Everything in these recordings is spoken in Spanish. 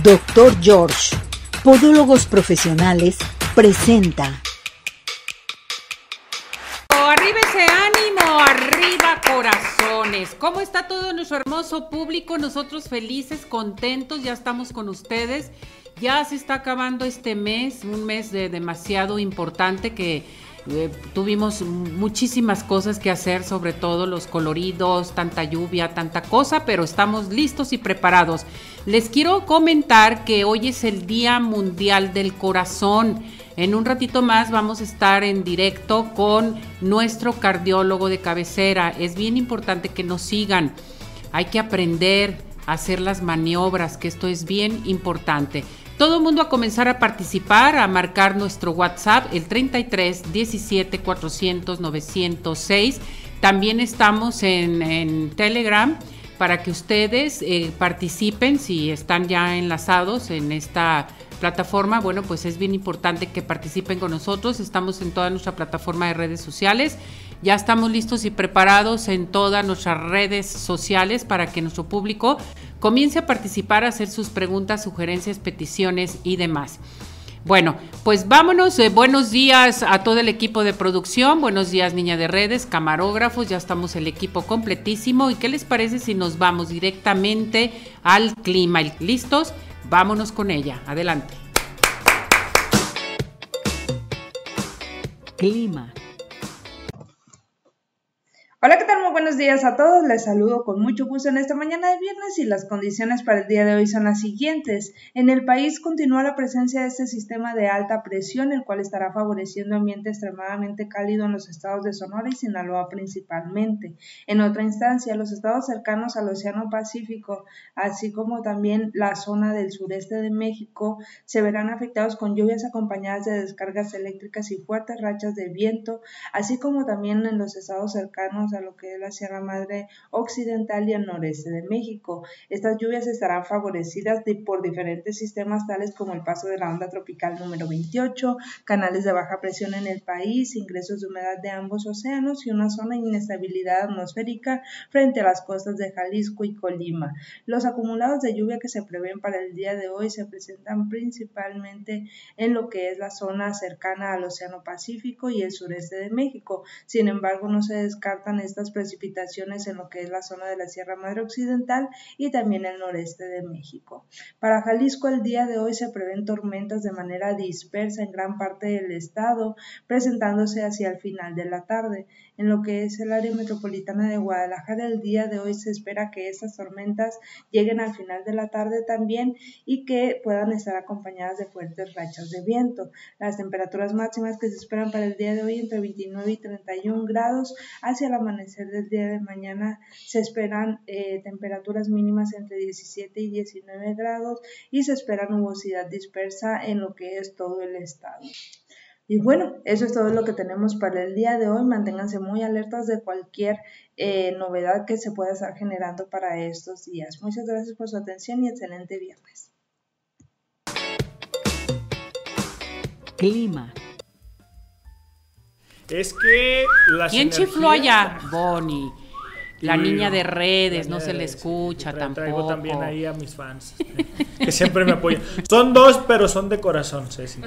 Doctor George, Podólogos Profesionales, presenta. Arriba ese ánimo, arriba corazones. ¿Cómo está todo nuestro hermoso público? Nosotros felices, contentos, ya estamos con ustedes. Ya se está acabando este mes, un mes de demasiado importante que eh, tuvimos muchísimas cosas que hacer, sobre todo los coloridos, tanta lluvia, tanta cosa, pero estamos listos y preparados. Les quiero comentar que hoy es el Día Mundial del Corazón. En un ratito más vamos a estar en directo con nuestro cardiólogo de cabecera. Es bien importante que nos sigan. Hay que aprender a hacer las maniobras, que esto es bien importante. Todo el mundo a comenzar a participar, a marcar nuestro WhatsApp, el 33 17 400 906. También estamos en, Telegram para que ustedes eh, participen si están ya enlazados en esta plataforma. Bueno, pues es bien importante que participen con nosotros. Estamos en toda nuestra plataforma de redes sociales. Ya estamos listos y preparados en todas nuestras redes sociales para que nuestro público Comience a participar, a hacer sus preguntas, sugerencias, peticiones y demás. Bueno, pues vámonos. Eh, buenos días a todo el equipo de producción. Buenos días, niña de redes, camarógrafos. Ya estamos el equipo completísimo. ¿Y qué les parece si nos vamos directamente al clima? ¿Listos? Vámonos con ella. Adelante. Clima. Hola, ¿qué tal? Muy buenos días a todos. Les saludo con mucho gusto en esta mañana de viernes y las condiciones para el día de hoy son las siguientes. En el país continúa la presencia de este sistema de alta presión, el cual estará favoreciendo ambiente extremadamente cálido en los estados de Sonora y Sinaloa principalmente. En otra instancia, los estados cercanos al Océano Pacífico, así como también la zona del sureste de México, se verán afectados con lluvias acompañadas de descargas eléctricas y fuertes rachas de viento, así como también en los estados cercanos a lo que es la Sierra Madre Occidental y el noreste de México. Estas lluvias estarán favorecidas por diferentes sistemas tales como el paso de la onda tropical número 28, canales de baja presión en el país, ingresos de humedad de ambos océanos y una zona de inestabilidad atmosférica frente a las costas de Jalisco y Colima. Los acumulados de lluvia que se prevén para el día de hoy se presentan principalmente en lo que es la zona cercana al Océano Pacífico y el sureste de México. Sin embargo, no se descartan estas precipitaciones en lo que es la zona de la Sierra Madre Occidental y también el noreste de México. Para Jalisco el día de hoy se prevén tormentas de manera dispersa en gran parte del estado, presentándose hacia el final de la tarde. En lo que es el área metropolitana de Guadalajara el día de hoy se espera que estas tormentas lleguen al final de la tarde también y que puedan estar acompañadas de fuertes rachas de viento. Las temperaturas máximas que se esperan para el día de hoy entre 29 y 31 grados hacia la amanecer del día de mañana se esperan eh, temperaturas mínimas entre 17 y 19 grados y se espera nubosidad dispersa en lo que es todo el estado. Y bueno, eso es todo lo que tenemos para el día de hoy. Manténganse muy alertas de cualquier eh, novedad que se pueda estar generando para estos días. Muchas gracias por su atención y excelente viernes. Clima. Es que las ¿Quién chifló allá? Bonnie. La niña de redes, no se le escucha tampoco. Traigo también ahí a mis fans, que siempre me apoyan. Son dos, pero son de corazón, Ceci.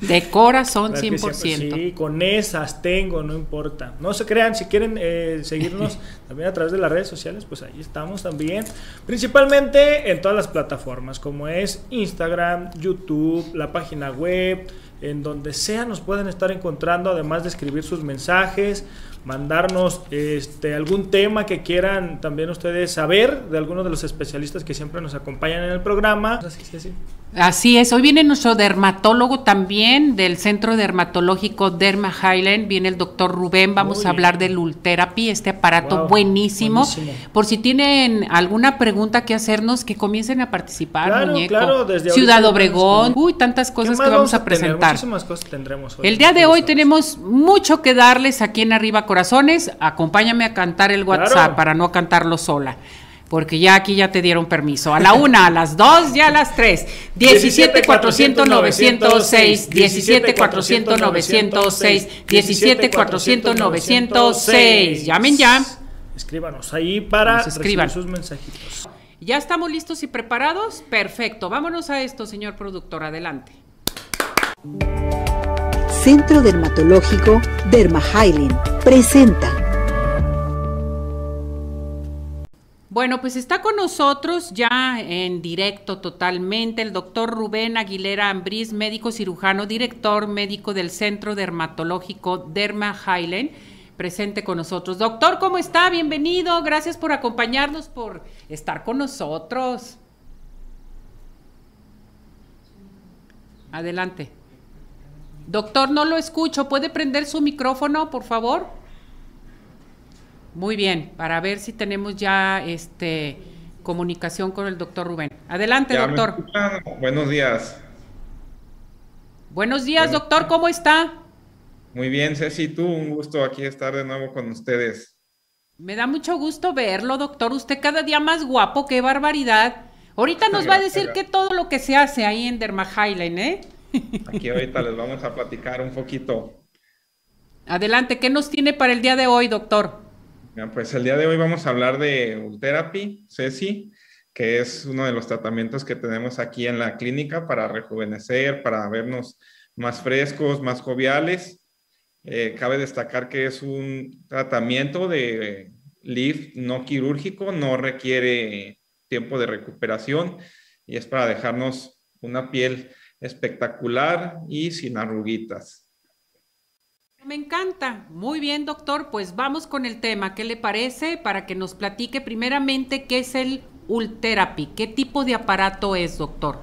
De corazón, 100%. sí, con esas tengo, no importa. No se crean, si quieren eh, seguirnos también a través de las redes sociales, pues ahí estamos también. Principalmente en todas las plataformas, como es Instagram, YouTube, la página web, en donde sea nos pueden estar encontrando, además de escribir sus mensajes, mandarnos este, algún tema que quieran también ustedes saber de algunos de los especialistas que siempre nos acompañan en el programa. Así, sí, Así es, hoy viene nuestro dermatólogo también del Centro Dermatológico Derma Highland, viene el doctor Rubén, vamos a hablar del Ultherapy, este aparato buenísimo. Por si tienen alguna pregunta que hacernos, que comiencen a participar, claro, muñeco. Claro, desde Ciudad Obregón, uy, tantas cosas que vamos a presentar. Muchísimas cosas tendremos hoy. El día de hoy tenemos mucho que darles aquí en Arriba Corazones. Acompáñame a cantar el WhatsApp para no cantarlo sola porque ya aquí ya te dieron permiso. A la una, a las dos y a las tres. 17 400 906, 17 400 906, 17 400 906. Llamen ya. Escríbanos ahí para recibir sus mensajitos. ¿Ya estamos listos y preparados? Perfecto. Vámonos a esto, señor productor. Adelante. Centro Dermatológico Derma presenta Bueno, pues está con nosotros ya en directo totalmente el doctor Rubén Aguilera Ambriz, médico cirujano, director médico del Centro Dermatológico Derma Highland, presente con nosotros. Doctor, ¿cómo está? Bienvenido. Gracias por acompañarnos, por estar con nosotros. Adelante. Doctor, no lo escucho. ¿Puede prender su micrófono, por favor? Muy bien, para ver si tenemos ya este comunicación con el doctor Rubén. Adelante, doctor. Buenos días. Buenos días, doctor, ¿cómo está? Muy bien, Ceci, tú, un gusto aquí estar de nuevo con ustedes. Me da mucho gusto verlo, doctor. Usted cada día más guapo, qué barbaridad. Ahorita nos va a decir que todo lo que se hace ahí en Derma Highline, ¿eh? Aquí ahorita les vamos a platicar un poquito. Adelante, ¿qué nos tiene para el día de hoy, doctor? Pues el día de hoy vamos a hablar de Ultherapy, Ceci, que es uno de los tratamientos que tenemos aquí en la clínica para rejuvenecer, para vernos más frescos, más joviales. Eh, cabe destacar que es un tratamiento de lift no quirúrgico, no requiere tiempo de recuperación y es para dejarnos una piel espectacular y sin arruguitas. Me encanta. Muy bien, doctor. Pues vamos con el tema. ¿Qué le parece? Para que nos platique primeramente qué es el Ultherapy. ¿Qué tipo de aparato es, doctor?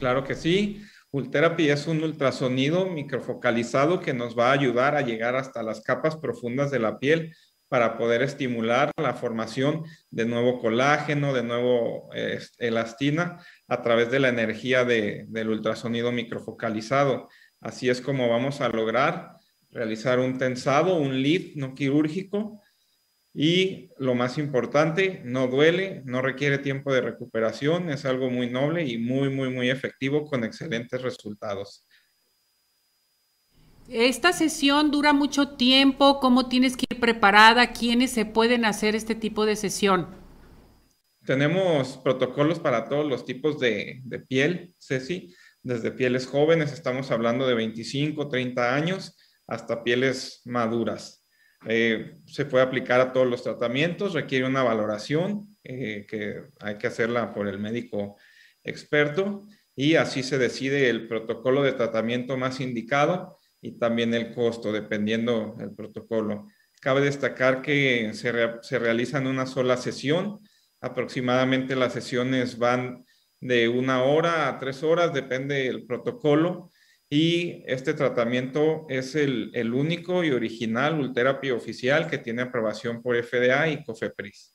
Claro que sí. Ultherapy es un ultrasonido microfocalizado que nos va a ayudar a llegar hasta las capas profundas de la piel para poder estimular la formación de nuevo colágeno, de nuevo elastina a través de la energía del ultrasonido microfocalizado. Así es como vamos a lograr realizar un tensado, un lift no quirúrgico y lo más importante, no duele, no requiere tiempo de recuperación, es algo muy noble y muy, muy, muy efectivo con excelentes resultados. Esta sesión dura mucho tiempo, ¿cómo tienes que ir preparada? ¿Quiénes se pueden hacer este tipo de sesión? Tenemos protocolos para todos los tipos de, de piel, Ceci, desde pieles jóvenes, estamos hablando de 25, 30 años, hasta pieles maduras. Eh, se puede aplicar a todos los tratamientos, requiere una valoración eh, que hay que hacerla por el médico experto y así se decide el protocolo de tratamiento más indicado y también el costo, dependiendo del protocolo. Cabe destacar que se, se realizan una sola sesión, aproximadamente las sesiones van de una hora a tres horas, depende del protocolo, y este tratamiento es el, único y original Ultherapy oficial que tiene aprobación por FDA y COFEPRIS.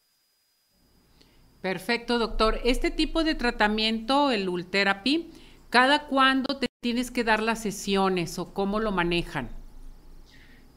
Perfecto, doctor. Este tipo de tratamiento, el Ultherapy, ¿cada cuándo te tienes que dar las sesiones o cómo lo manejan?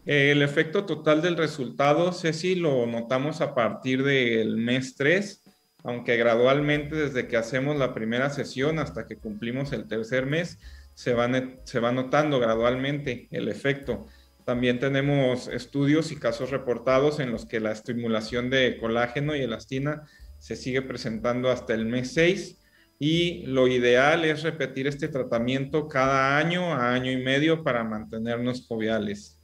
El efecto total del resultado, Ceci, lo notamos a partir del mes 3, aunque gradualmente desde que hacemos la primera sesión hasta que cumplimos el tercer mes, se va, se va notando gradualmente el efecto. También tenemos estudios y casos reportados en los que la estimulación de colágeno y elastina se sigue presentando hasta el mes 6 y lo ideal es repetir este tratamiento cada año a año y medio para mantenernos joviales.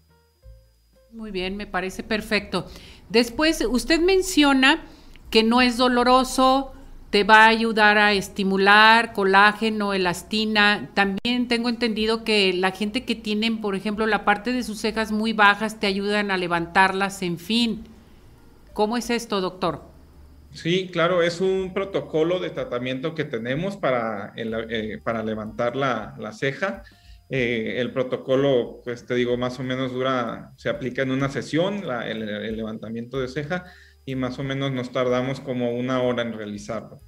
Muy bien, me parece perfecto. Después, usted menciona que no es doloroso, te va a ayudar a estimular colágeno, elastina. También tengo entendido que la gente que tienen, por ejemplo, la parte de sus cejas muy bajas, te ayudan a levantarlas, en fin. ¿Cómo es esto, doctor? Sí, claro, es un protocolo de tratamiento que tenemos para, eh, para levantar la, ceja. Eh, el protocolo, pues te digo, más o menos dura, se aplica en una sesión, el levantamiento de ceja y más o menos nos tardamos como una hora en realizarlo.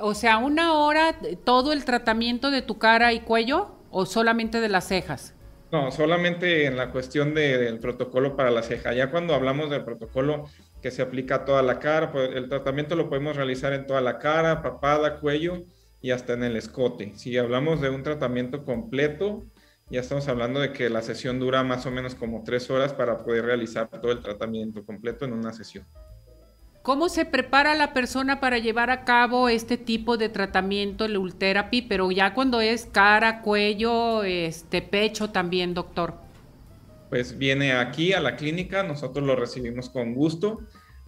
O sea, una hora todo el tratamiento de tu cara y cuello o solamente de las cejas? No, solamente en la cuestión del protocolo para la ceja. Ya cuando hablamos del protocolo que se aplica a toda la cara, pues el tratamiento lo podemos realizar en toda la cara, papada, cuello y hasta en el escote. Si hablamos de un tratamiento completo, ya estamos hablando de que la sesión dura más o menos como tres horas para poder realizar todo el tratamiento completo en una sesión. ¿Cómo se prepara la persona para llevar a cabo este tipo de tratamiento, el Ultherapy, pero ya cuando es cara, cuello, este pecho también, doctor? Pues viene aquí a la clínica, nosotros lo recibimos con gusto.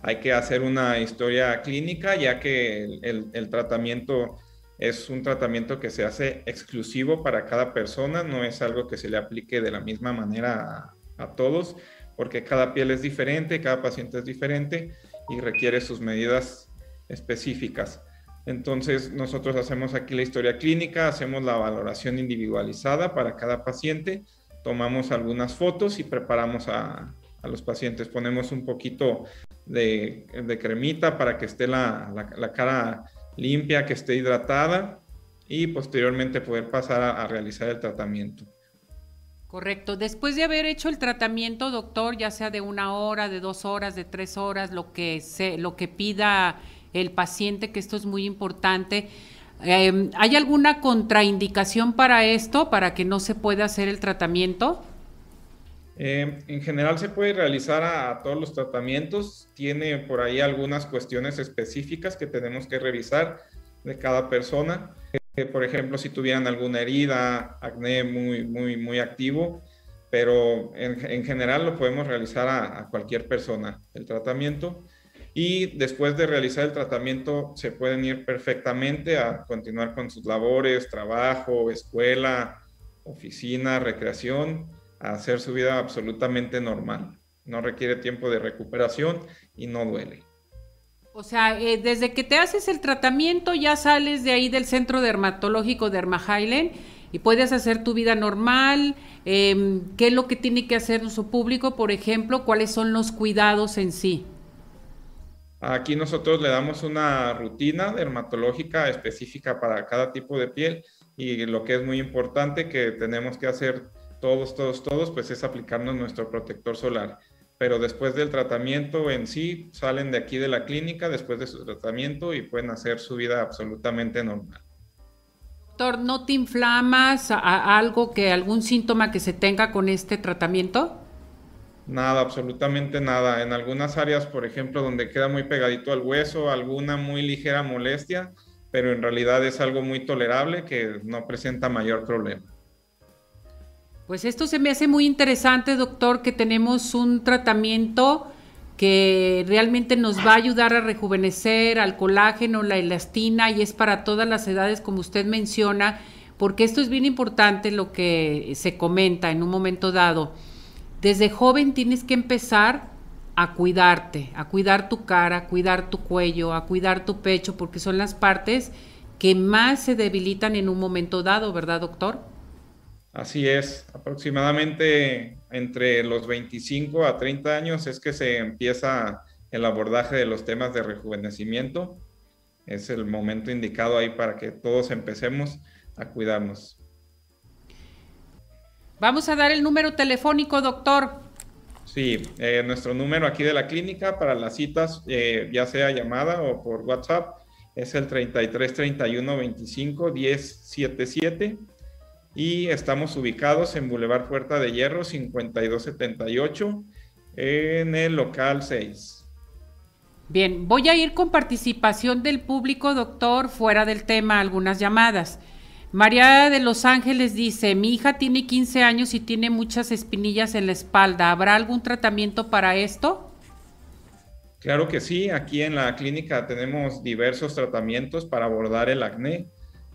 Hay que hacer una historia clínica, ya que el, tratamiento es un tratamiento que se hace exclusivo para cada persona, no es algo que se le aplique de la misma manera a, a todos, porque cada piel es diferente, cada paciente es diferente y requiere sus medidas específicas. Entonces, nosotros hacemos aquí la historia clínica, hacemos la valoración individualizada para cada paciente, tomamos algunas fotos y preparamos a, los pacientes. Ponemos un poquito de, cremita para que esté la, cara limpia, que esté hidratada y posteriormente poder pasar a realizar el tratamiento. Correcto. Después de haber hecho el tratamiento, doctor, ya sea de una hora, de dos horas, de tres horas, lo que se, lo que pida el paciente, que esto es muy importante. Em, ¿Hay alguna contraindicación para esto, para que no se pueda hacer el tratamiento? Em, en general se puede realizar a, todos los tratamientos. Tiene por ahí algunas cuestiones específicas que tenemos que revisar de cada persona por ejemplo, si tuvieran alguna herida, acné muy, muy, muy activo, pero en, general lo podemos realizar a, cualquier persona, el tratamiento. Y después de realizar el tratamiento, se pueden ir perfectamente a continuar con sus labores, trabajo, escuela, oficina, recreación, a hacer su vida absolutamente normal. No requiere tiempo de recuperación y no duele. O sea, eh, desde que te haces el tratamiento ya sales de ahí del centro dermatológico de Highland y puedes hacer tu vida normal. Em, ¿Qué es lo que tiene que hacer nuestro público? Por ejemplo, ¿cuáles son los cuidados en sí? Aquí nosotros le damos una rutina dermatológica específica para cada tipo de piel y lo que es muy importante que tenemos que hacer todos, todos, todos, pues es aplicarnos nuestro protector solar pero después del tratamiento en sí salen de aquí de la clínica después de su tratamiento y pueden hacer su vida absolutamente normal. Doctor, ¿no te inflamas a, algo que algún síntoma que se tenga con este tratamiento? Nada, absolutamente nada. En algunas áreas, por ejemplo, donde queda muy pegadito al hueso, alguna muy ligera molestia, pero en realidad es algo muy tolerable que no presenta mayor problema. Pues esto se me hace muy interesante, doctor, que tenemos un tratamiento que realmente nos va a ayudar a rejuvenecer al colágeno, la elastina y es para todas las edades, como usted menciona, porque esto es bien importante lo que se comenta en un momento dado. Desde joven tienes que empezar a cuidarte, a cuidar tu cara, a cuidar tu cuello, a cuidar tu pecho, porque son las partes que más se debilitan en un momento dado, ¿verdad, doctor? Así es, aproximadamente entre los 25 a 30 años es que se empieza el abordaje de los temas de rejuvenecimiento. Es el momento indicado ahí para que todos empecemos a cuidarnos. Vamos a dar el número telefónico, doctor. Sí, eh, nuestro número aquí de la clínica para las citas, eh, ya sea llamada o por WhatsApp, es el 33 31 25 10 77 y estamos ubicados en Boulevard Puerta de Hierro 5278 en el local 6. Bien, voy a ir con participación del público, doctor, fuera del tema, algunas llamadas. María de Los Ángeles dice, mi hija tiene 15 años y tiene muchas espinillas en la espalda. ¿Habrá algún tratamiento para esto? Claro que sí, aquí en la clínica tenemos diversos tratamientos para abordar el acné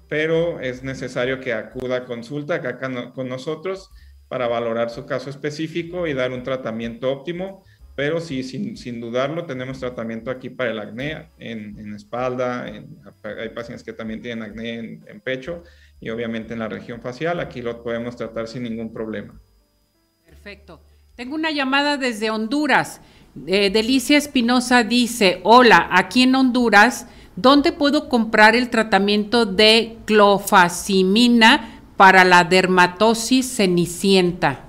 pero es necesario que acuda a consulta acá con nosotros para valorar su caso específico y dar un tratamiento óptimo. Pero sí, sin, dudarlo, tenemos tratamiento aquí para el acné en, espalda, hay pacientes que también tienen acné en, pecho y obviamente en la región facial. Aquí lo podemos tratar sin ningún problema. Perfecto. Tengo una llamada desde Honduras. Eh, Delicia Espinosa dice, hola, aquí en Honduras ¿Dónde puedo comprar el tratamiento de clofazimina para la dermatosis cenicienta?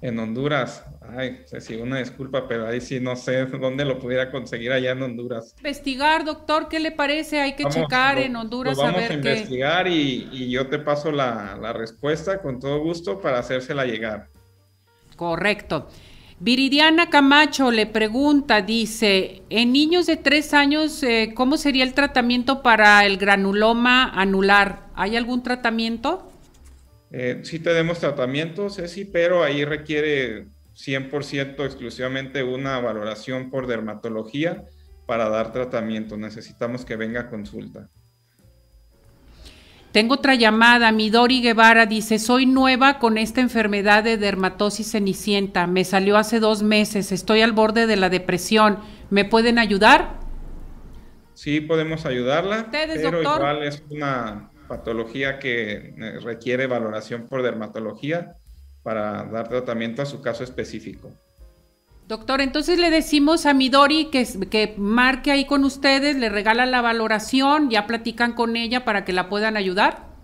En Honduras. Ay, sí, una disculpa, pero ahí sí no sé dónde lo pudiera conseguir allá en Honduras. Investigar, doctor, ¿qué le parece? Hay que checar en Honduras vamos a, investigar y, y, yo te paso la, la respuesta con todo gusto para hacérsela llegar. Correcto. Viridiana Camacho le pregunta, dice, en niños de tres años, eh, ¿cómo sería el tratamiento para el granuloma anular? ¿Hay algún tratamiento? Eh, sí tenemos tratamientos, sí, pero ahí requiere 100% exclusivamente una valoración por dermatología para dar tratamiento. Necesitamos que venga consulta. Tengo otra llamada. Midori Guevara dice: Soy nueva con esta enfermedad de dermatosis cenicienta. Me salió hace dos meses. Estoy al borde de la depresión. ¿Me pueden ayudar? Sí, podemos ayudarla. pero igual es una patología que eh, requiere valoración por dermatología para dar tratamiento a su caso específico. Doctor, entonces le decimos a Midori que, que marque ahí con ustedes, le regala la valoración, ya platican con ella para que la puedan ayudar.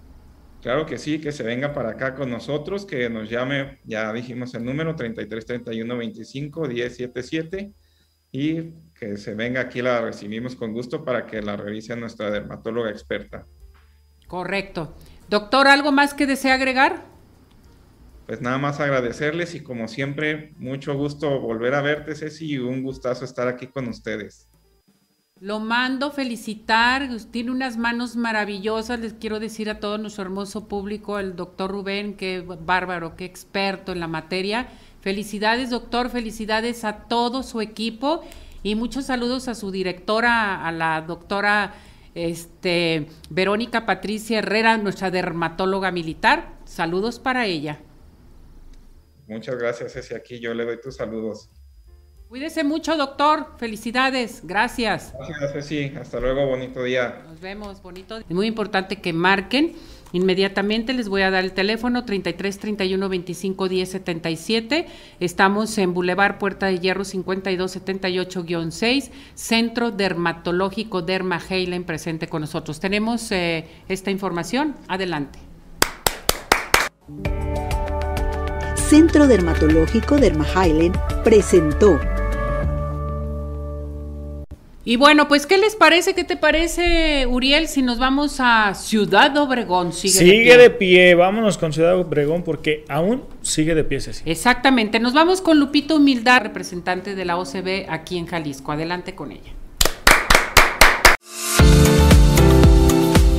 Claro que sí, que se venga para acá con nosotros, que nos llame, ya dijimos el número, 33 31 25 1077 y que se venga aquí, la recibimos con gusto para que la revise nuestra dermatóloga experta. Correcto. Doctor, ¿algo más que desea agregar? Pues nada más agradecerles y como siempre, mucho gusto volver a verte, Ceci, y un gustazo estar aquí con ustedes. Lo mando felicitar, tiene unas manos maravillosas, les quiero decir a todo nuestro hermoso público, el doctor Rubén, qué bárbaro, qué experto en la materia. Felicidades, doctor, felicidades a todo su equipo y muchos saludos a su directora, a la doctora este, Verónica Patricia Herrera, nuestra dermatóloga militar. Saludos para ella. Muchas gracias, Ceci. Aquí yo le doy tus saludos. Cuídese mucho, doctor. Felicidades. Gracias. Gracias, Ceci. Hasta luego. Bonito día. Nos vemos. Bonito. Es muy importante que marquen. Inmediatamente les voy a dar el teléfono 33 31 25 10 77. Estamos en Boulevard Puerta de Hierro 52 78 6, Centro Dermatológico Derma Heilen presente con nosotros. Tenemos eh, esta información. Adelante. Centro Dermatológico Derma presentó. Y bueno, pues, ¿qué les parece? ¿Qué te parece, Uriel, si nos vamos a Ciudad Obregón? Sigue, de, pie. vámonos con Ciudad Obregón porque aún sigue de pie, Ceci. Exactamente, nos vamos con Lupito Humildad, representante de la OCB aquí en Jalisco. Adelante con ella.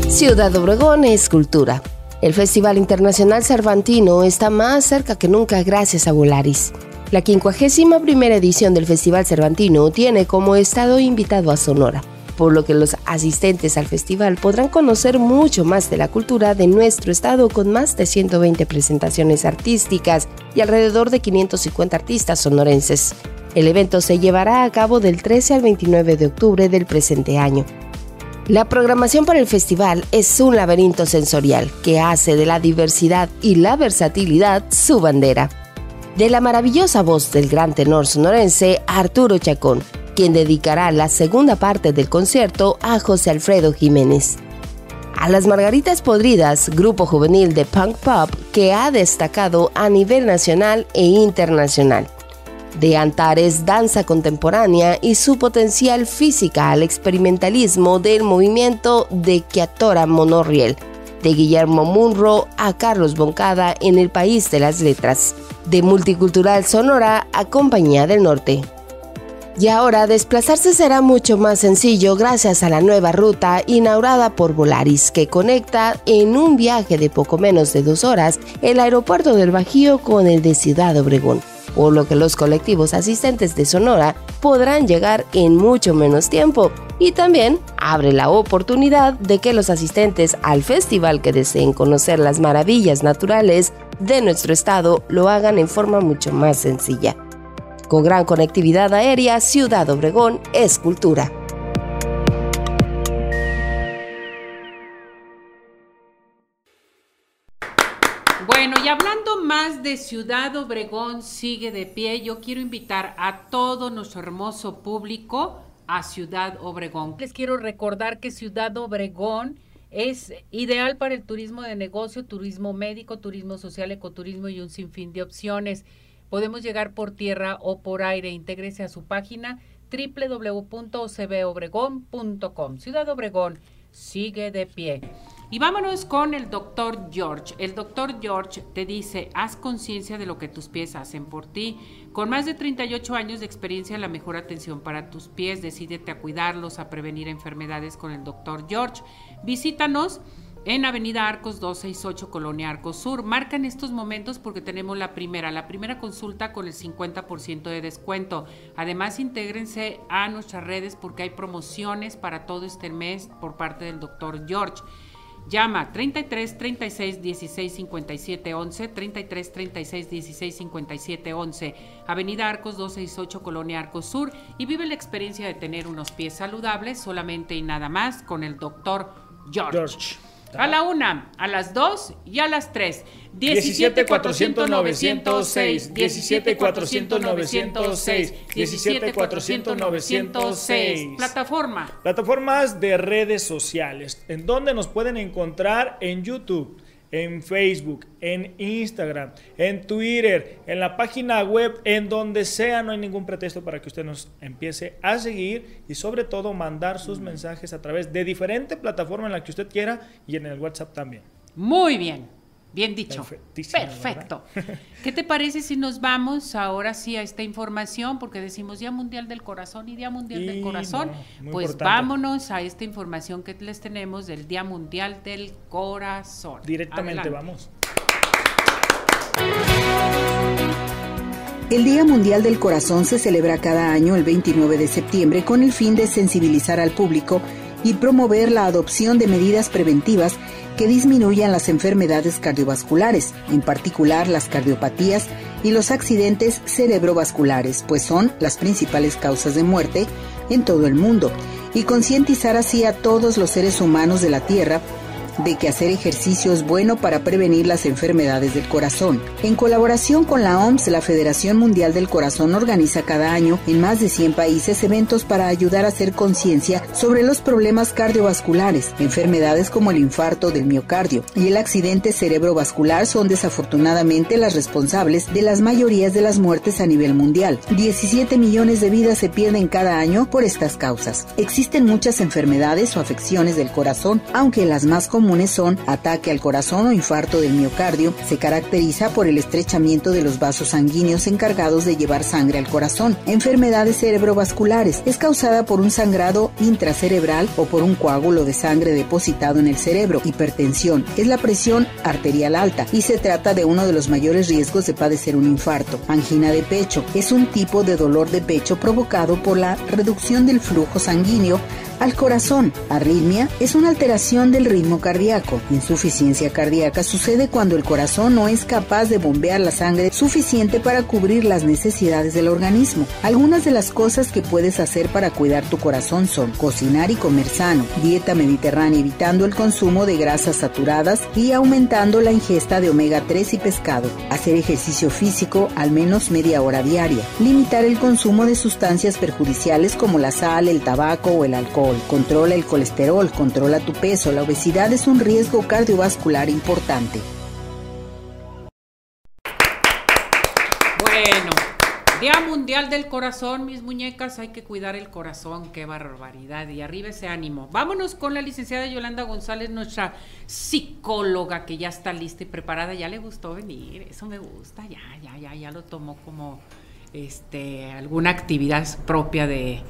Ciudad Obregón es cultura el Festival Internacional Cervantino está más cerca que nunca gracias a Volaris. La 51 primera edición del Festival Cervantino tiene como estado invitado a Sonora, por lo que los asistentes al festival podrán conocer mucho más de la cultura de nuestro estado con más de 120 presentaciones artísticas y alrededor de 550 artistas sonorenses. El evento se llevará a cabo del 13 al 29 de octubre del presente año la programación para el festival es un laberinto sensorial que hace de la diversidad y la versatilidad su bandera. De la maravillosa voz del gran tenor sonorense Arturo Chacón, quien dedicará la segunda parte del concierto a José Alfredo Jiménez. A las Margaritas Podridas, grupo juvenil de punk pop que ha destacado a nivel nacional e internacional de Antares danza contemporánea y su potencial física al experimentalismo del movimiento de Kiatora Monorriel, de Guillermo Munro a Carlos Boncada en el País de las Letras, de Multicultural Sonora a Compañía del Norte. Y ahora desplazarse será mucho más sencillo gracias a la nueva ruta inaugurada por Volaris que conecta en un viaje de poco menos de dos horas el aeropuerto del Bajío con el de Ciudad Obregón por lo que los colectivos asistentes de Sonora podrán llegar en mucho menos tiempo y también abre la oportunidad de que los asistentes al festival que deseen conocer las maravillas naturales de nuestro estado lo hagan en forma mucho más sencilla. Con gran conectividad aérea, Ciudad Obregón es cultura. Más de Ciudad Obregón, sigue de pie, yo quiero invitar a todo nuestro hermoso público a Ciudad Obregón. Les quiero recordar que Ciudad Obregón es ideal para el turismo de negocio, turismo médico, turismo social, ecoturismo y un sinfín de opciones. Podemos llegar por tierra o por aire. Intégrese a su página www.ocbobregón.com. Ciudad Obregón sigue de pie. Y vámonos con el doctor George. El doctor George te dice, haz conciencia de lo que tus pies hacen por ti. Con más de 38 años de experiencia en la mejor atención para tus pies, decídete a cuidarlos, a prevenir enfermedades con el doctor George. Visítanos en Avenida Arcos 268, Colonia Arcos Sur. Marca estos momentos porque tenemos la primera, la primera consulta con el 50% de descuento. Además, intégrense a nuestras redes porque hay promociones para todo este mes por parte del doctor George. Llama 33 36 16 57 11, 33 36 16 57 11, Avenida Arcos 268, Colonia Arcos Sur, y vive la experiencia de tener unos pies saludables solamente y nada más con el doctor George. George. A la una, a las dos y a las tres. 17 400 906, 17 400 906, 17 400 906. Plataforma. Plataformas de redes sociales, en donde nos pueden encontrar en YouTube en Facebook, en Instagram, en Twitter, en la página web, en donde sea, no hay ningún pretexto para que usted nos empiece a seguir y sobre todo mandar sus mensajes a través de diferente plataforma en la que usted quiera y en el WhatsApp también. Muy bien. Bien dicho. Perfecto. ¿Qué te parece si nos vamos ahora sí a esta información? Porque decimos Día Mundial del Corazón y Día Mundial del Corazón. pues vámonos a esta información que les tenemos del Día Mundial del Corazón. Directamente vamos. El Día Mundial del Corazón se celebra cada año el 29 de septiembre con el fin de sensibilizar al público y promover la adopción de medidas preventivas que disminuyan las enfermedades cardiovasculares, en particular las cardiopatías y los accidentes cerebrovasculares, pues son las principales causas de muerte en todo el mundo, y concientizar así a todos los seres humanos de la Tierra de que hacer ejercicio es bueno para prevenir las enfermedades del corazón. En colaboración con la OMS, la Federación Mundial del Corazón organiza cada año en más de 100 países eventos para ayudar a hacer conciencia sobre los problemas cardiovasculares. Enfermedades como el infarto del miocardio y el accidente cerebrovascular son desafortunadamente las responsables de las mayorías de las muertes a nivel mundial. 17 millones de vidas se pierden cada año por estas causas. Existen muchas enfermedades o afecciones del corazón, aunque las más comunes son ataque al corazón o infarto del miocardio. Se caracteriza por el estrechamiento de los vasos sanguíneos encargados de llevar sangre al corazón. Enfermedades cerebrovasculares. Es causada por un sangrado intracerebral o por un coágulo de sangre depositado en el cerebro. Hipertensión. Es la presión arterial alta y se trata de uno de los mayores riesgos de padecer un infarto. Angina de pecho. Es un tipo de dolor de pecho provocado por la reducción del flujo sanguíneo al corazón. Arritmia es una alteración del ritmo cardíaco. Insuficiencia cardíaca sucede cuando el corazón no es capaz de bombear la sangre suficiente para cubrir las necesidades del organismo. Algunas de las cosas que puedes hacer para cuidar tu corazón son cocinar y comer sano, dieta mediterránea evitando el consumo de grasas saturadas y aumentando la ingesta de omega 3 y pescado, hacer ejercicio físico al menos media hora diaria, limitar el consumo de sustancias perjudiciales como la sal, el tabaco o el alcohol controla el colesterol, controla tu peso. La obesidad es un riesgo cardiovascular importante. Bueno, Día Mundial del Corazón, mis muñecas, hay que cuidar el corazón, qué barbaridad. Y arriba ese ánimo. Vámonos con la licenciada Yolanda González, nuestra psicóloga que ya está lista y preparada. Ya le gustó venir, eso me gusta, ya, ya, ya, ya lo tomó como este alguna actividad propia de,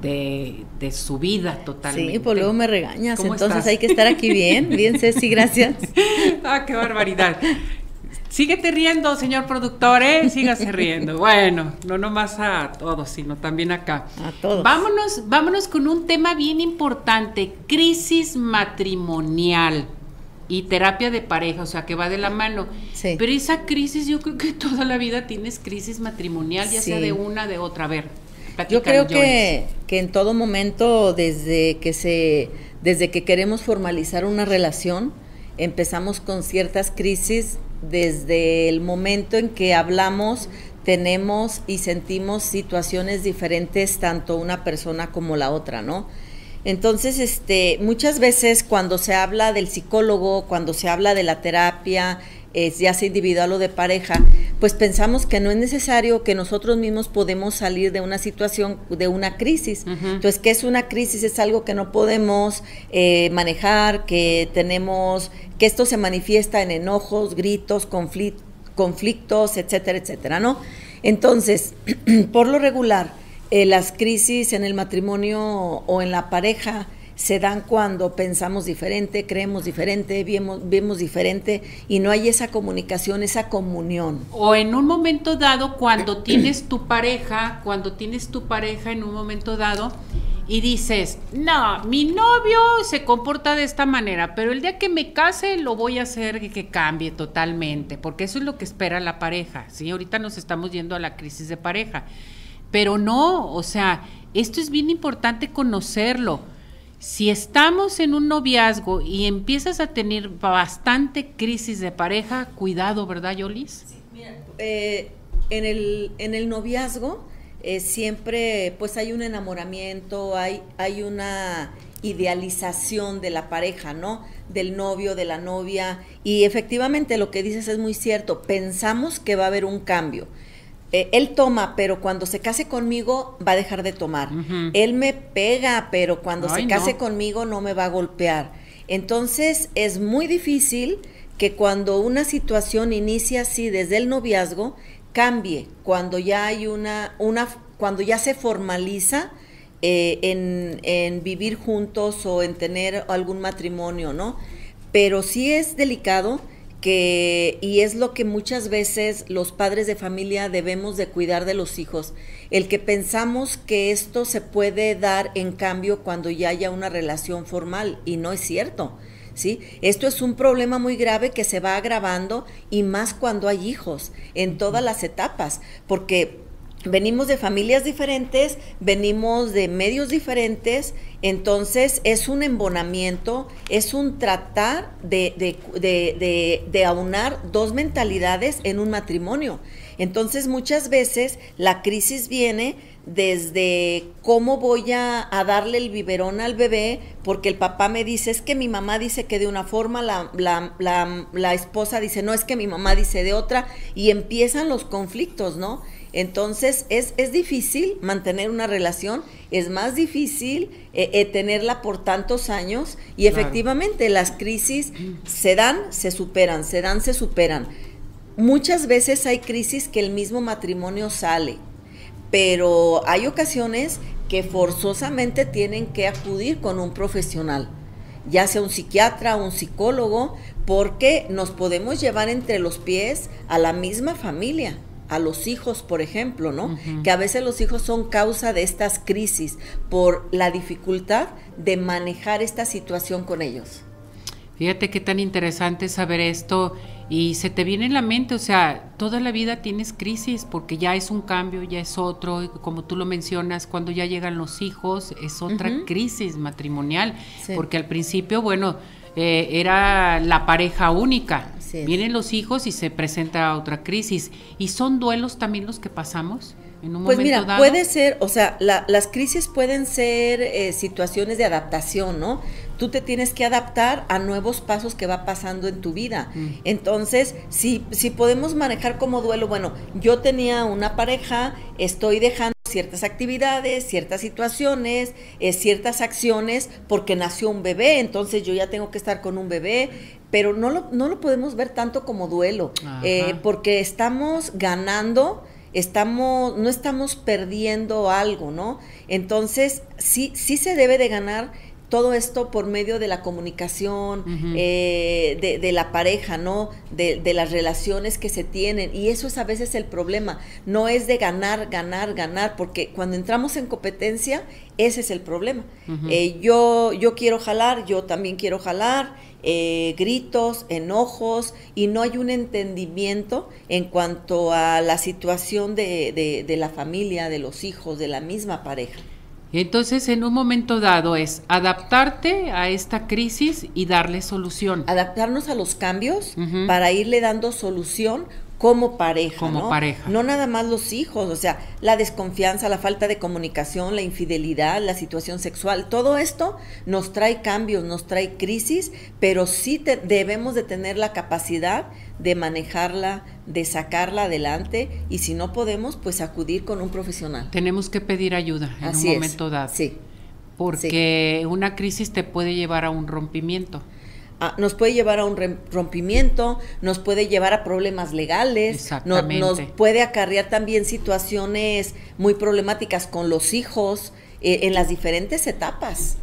de, su vida totalmente. Sí, pues luego me regañas, entonces hay que estar aquí bien, bien Ceci, gracias. ah, qué barbaridad. Síguete riendo, señor productor, ¿eh? Sígase riendo. Bueno, no nomás a todos, sino también acá. A todos. Vámonos, vámonos con un tema bien importante, crisis matrimonial y terapia de pareja, o sea, que va de la mano. Sí. Pero esa crisis, yo creo que toda la vida tienes crisis matrimonial, ya sea de una, de otra. A ver, yo creo que, que, en todo momento, desde que se, desde que queremos formalizar una relación, empezamos con ciertas crisis desde el momento en que hablamos, tenemos y sentimos situaciones diferentes, tanto una persona como la otra, ¿no? Entonces, este, muchas veces cuando se habla del psicólogo, cuando se habla de la terapia, ya sea individual o de pareja, pues pensamos que no es necesario, que nosotros mismos podemos salir de una situación, de una crisis. Entonces, ¿qué es una crisis? Es algo que no podemos eh, manejar, que tenemos, que esto se manifiesta en enojos, gritos, conflictos, etcétera, etcétera, ¿no? Entonces, por lo regular, eh, las crisis en el matrimonio o en la pareja, se dan cuando pensamos diferente, creemos diferente, vemos, vemos diferente y no hay esa comunicación, esa comunión. O en un momento dado, cuando tienes tu pareja, cuando tienes tu pareja en un momento dado y dices, no, mi novio se comporta de esta manera, pero el día que me case lo voy a hacer que, cambie totalmente, porque eso es lo que espera la pareja. ¿sí? Ahorita nos estamos yendo a la crisis de pareja, pero no, o sea, esto es bien importante conocerlo si estamos en un noviazgo y empiezas a tener bastante crisis de pareja, cuidado, ¿verdad, Yolis? Sí, mira, eh, en, el, en el noviazgo eh, siempre pues hay un enamoramiento, hay, hay una idealización de la pareja, ¿no? Del novio, de la novia. Y efectivamente lo que dices es muy cierto. Pensamos que va a haber un cambio. Eh, él toma, pero cuando se case conmigo va a dejar de tomar. Él me pega, pero cuando se case conmigo no me va a golpear. Entonces es muy difícil que cuando una situación inicia así desde el noviazgo, cambie cuando ya hay una, una cuando ya se formaliza eh, en, en vivir juntos o en tener algún matrimonio, ¿no? Pero sí es delicado que y es lo que muchas veces los padres de familia debemos de cuidar de los hijos, el que pensamos que esto se puede dar en cambio cuando ya haya una relación formal y no es cierto. ¿Sí? Esto es un problema muy grave que se va agravando y más cuando hay hijos en todas las etapas, porque venimos de familias diferentes, venimos de medios diferentes, entonces es un embonamiento, es un tratar de, de, de, aunar dos mentalidades en un matrimonio. Entonces muchas veces la crisis viene desde cómo voy a, darle el biberón al bebé, porque el papá me dice, es que mi mamá dice que de una forma, la, la, la, la esposa dice, no, es que mi mamá dice de otra, y empiezan los conflictos, ¿no? Entonces es, es difícil mantener una relación, es más difícil eh, eh, tenerla por tantos años y efectivamente las crisis se dan, se superan, se dan, se superan. Muchas veces hay crisis que el mismo matrimonio sale, pero hay ocasiones que forzosamente tienen que acudir con un profesional, ya sea un psiquiatra, un psicólogo, porque nos podemos llevar entre los pies a la misma familia a los hijos, por ejemplo, ¿no? Que a veces los hijos son causa de estas crisis por la dificultad de manejar esta situación con ellos. Fíjate qué tan interesante saber esto y se te viene en la mente, o sea, toda la vida tienes crisis porque ya es un cambio, ya es otro, y como tú lo mencionas, cuando ya llegan los hijos es otra crisis matrimonial, porque al principio, bueno, eh, era la pareja única, Vienen los hijos y se presenta otra crisis. ¿Y son duelos también los que pasamos? En un pues mira, puede ser, o sea, las crisis pueden ser eh, situaciones de adaptación, ¿no? Tú te tienes que adaptar a nuevos pasos que va pasando en tu vida. Mm. Entonces, si, si podemos manejar como duelo, bueno, yo tenía una pareja, estoy dejando ciertas actividades, ciertas situaciones, eh, ciertas acciones, porque nació un bebé, entonces yo ya tengo que estar con un bebé, pero no lo, no lo podemos ver tanto como duelo, eh, porque estamos ganando, estamos, no estamos perdiendo algo, ¿no? Entonces, sí, sí se debe de ganar todo esto por medio de la comunicación, eh, de, la pareja, ¿no? De, las relaciones que se tienen. Y eso es a veces el problema. No es de ganar, ganar, ganar, porque cuando entramos en competencia, ese es el problema. Eh, yo, yo quiero jalar, yo también quiero jalar, eh, gritos, enojos, y no hay un entendimiento en cuanto a la situación de la familia, de los hijos, de la misma pareja. Entonces, en un momento dado es adaptarte a esta crisis y darle solución. Adaptarnos a los cambios para irle dando solución como pareja. Como ¿no? pareja. No nada más los hijos, o sea, la desconfianza, la falta de comunicación, la infidelidad, la situación sexual, todo esto nos trae cambios, nos trae crisis, pero sí debemos de tener la capacidad de manejarla, de sacarla adelante y si no podemos, pues acudir con un profesional. Tenemos que pedir ayuda en un momento dado. Sí. Porque una crisis te puede llevar a un rompimiento. Ah, nos puede llevar a un rompimiento, nos puede llevar a problemas legales, nos puede acarrear también situaciones muy problemáticas con los hijos eh, en las diferentes etapas.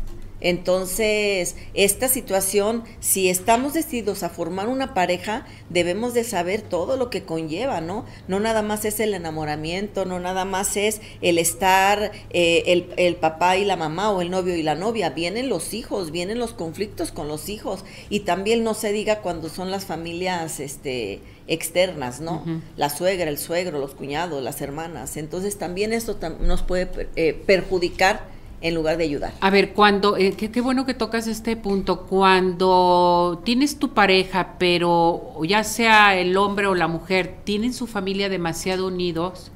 Entonces, esta situación, si estamos decididos a formar una pareja, debemos de saber todo lo que conlleva, ¿no? No nada más es el enamoramiento, no nada más es el estar eh, el, el, papá y la mamá o el novio y la novia, vienen los hijos, vienen los conflictos con los hijos y también no se diga cuando son las familias, este externas, ¿no? La suegra, el suegro, los cuñados, las hermanas. Entonces también esto nos puede eh, perjudicar en lugar de ayudar. A ver, cuando, eh, qué, bueno que tocas este punto, cuando tienes tu pareja, pero ya sea el hombre o la mujer, tienen su familia demasiado unidos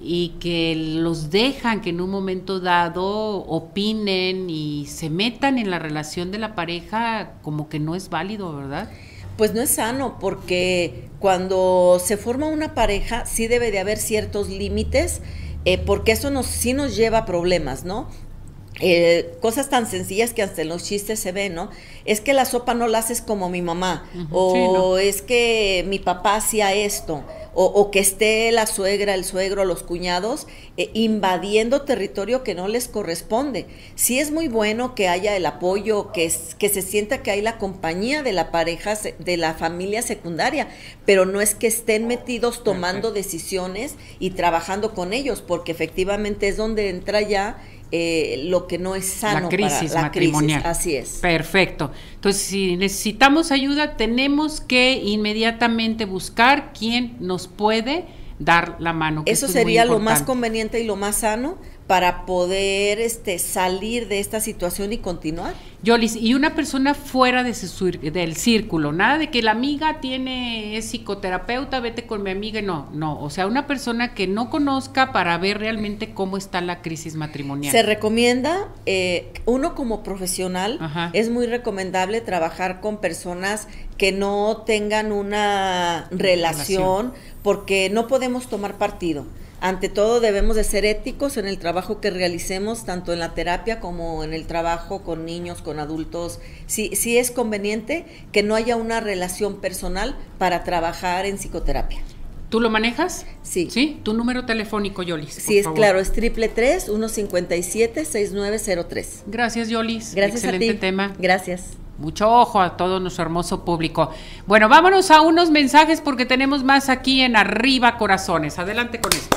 y que los dejan que en un momento dado opinen y se metan en la relación de la pareja, como que no es válido, ¿verdad? Pues no es sano, porque cuando se forma una pareja sí debe de haber ciertos límites eh, porque eso nos, sí nos lleva a problemas, ¿no? Eh, cosas tan sencillas que hasta en los chistes se ven, ¿no? Es que la sopa no la haces como mi mamá, o es que mi papá hacía esto, o, que esté la suegra, el suegro, los cuñados eh, invadiendo territorio que no les corresponde. Sí es muy bueno que haya el apoyo, que, que se sienta que hay la compañía de la pareja, de la familia secundaria, pero no es que estén metidos tomando decisiones y trabajando con ellos, porque efectivamente es donde entra ya eh, lo que no es sano la crisis para la matrimonial. Crisis. Así es. Perfecto. Entonces, si necesitamos ayuda, tenemos que inmediatamente buscar quién nos puede dar la mano. Eso sería lo más conveniente y lo más sano para poder este, salir de esta situación y continuar. Yolis, y una persona fuera de del círculo, nada de que la amiga tiene, es psicoterapeuta, vete con mi amiga, no, no, o sea, una persona que no conozca para ver realmente cómo está la crisis matrimonial. Se recomienda, eh, uno como profesional, es muy recomendable trabajar con personas que no tengan una relación. porque no podemos tomar partido. Ante todo debemos de ser éticos en el trabajo que realicemos, tanto en la terapia como en el trabajo con niños, con adultos. Sí, sí es conveniente que no haya una relación personal para trabajar en psicoterapia. ¿Tú lo manejas? Sí. ¿Sí? Tu número telefónico, Yolis. Sí, es claro, es triple tres, 157 6903. Gracias, Yolis. Gracias Excelente a ti. tema. Gracias. Mucho ojo a todo nuestro hermoso público. Bueno, vámonos a unos mensajes porque tenemos más aquí en Arriba Corazones. Adelante con esto.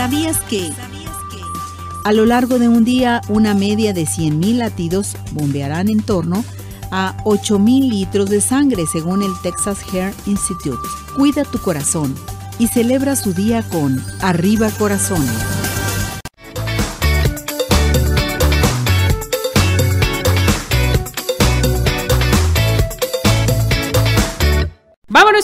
¿Sabías que? A lo largo de un día, una media de 100.000 latidos bombearán en torno a 8.000 litros de sangre, según el Texas Hair Institute. Cuida tu corazón y celebra su día con Arriba Corazones.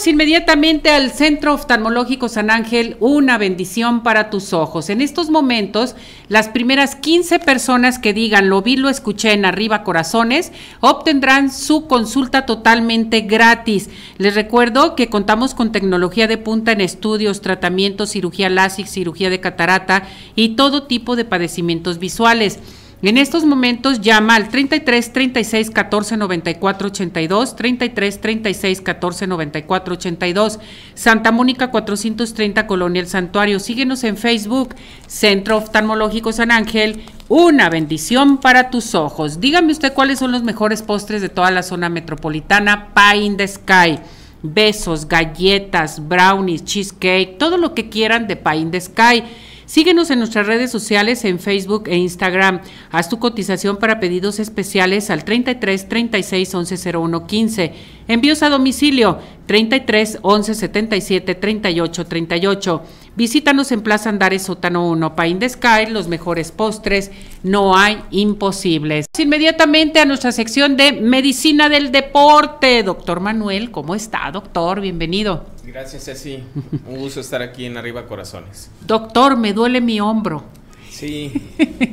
Inmediatamente al Centro Oftalmológico San Ángel, una bendición para tus ojos. En estos momentos, las primeras 15 personas que digan lo vi, lo escuché en Arriba Corazones, obtendrán su consulta totalmente gratis. Les recuerdo que contamos con tecnología de punta en estudios, tratamientos, cirugía láser, cirugía de catarata y todo tipo de padecimientos visuales. En estos momentos llama al 33 36 14 94 82, 33 36 14 94 82, Santa Mónica 430 Colonia Santuario. Síguenos en Facebook, Centro Oftalmológico San Ángel. Una bendición para tus ojos. Dígame usted cuáles son los mejores postres de toda la zona metropolitana. Pie in the Sky. Besos, galletas, brownies, cheesecake, todo lo que quieran de Pie in the Sky. Síguenos en nuestras redes sociales en Facebook e Instagram. Haz tu cotización para pedidos especiales al 33 36 11 01 15. Envíos a domicilio 33 11 77 38 38. Visítanos en Plaza Andares Sótano 1, Pain de Sky, los mejores postres, no hay imposibles. Inmediatamente a nuestra sección de Medicina del Deporte. Doctor Manuel, ¿cómo está, doctor? Bienvenido. Gracias, Ceci. Un gusto estar aquí en Arriba Corazones. Doctor, me duele mi hombro. Sí.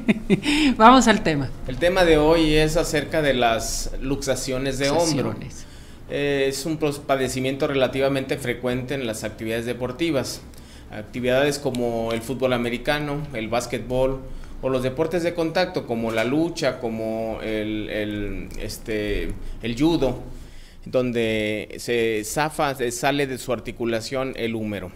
Vamos al tema. El tema de hoy es acerca de las luxaciones de hombro. Eh, es un padecimiento relativamente frecuente en las actividades deportivas actividades como el fútbol americano, el básquetbol o los deportes de contacto como la lucha, como el, este, el judo, donde se zafa, se sale de su articulación el húmero.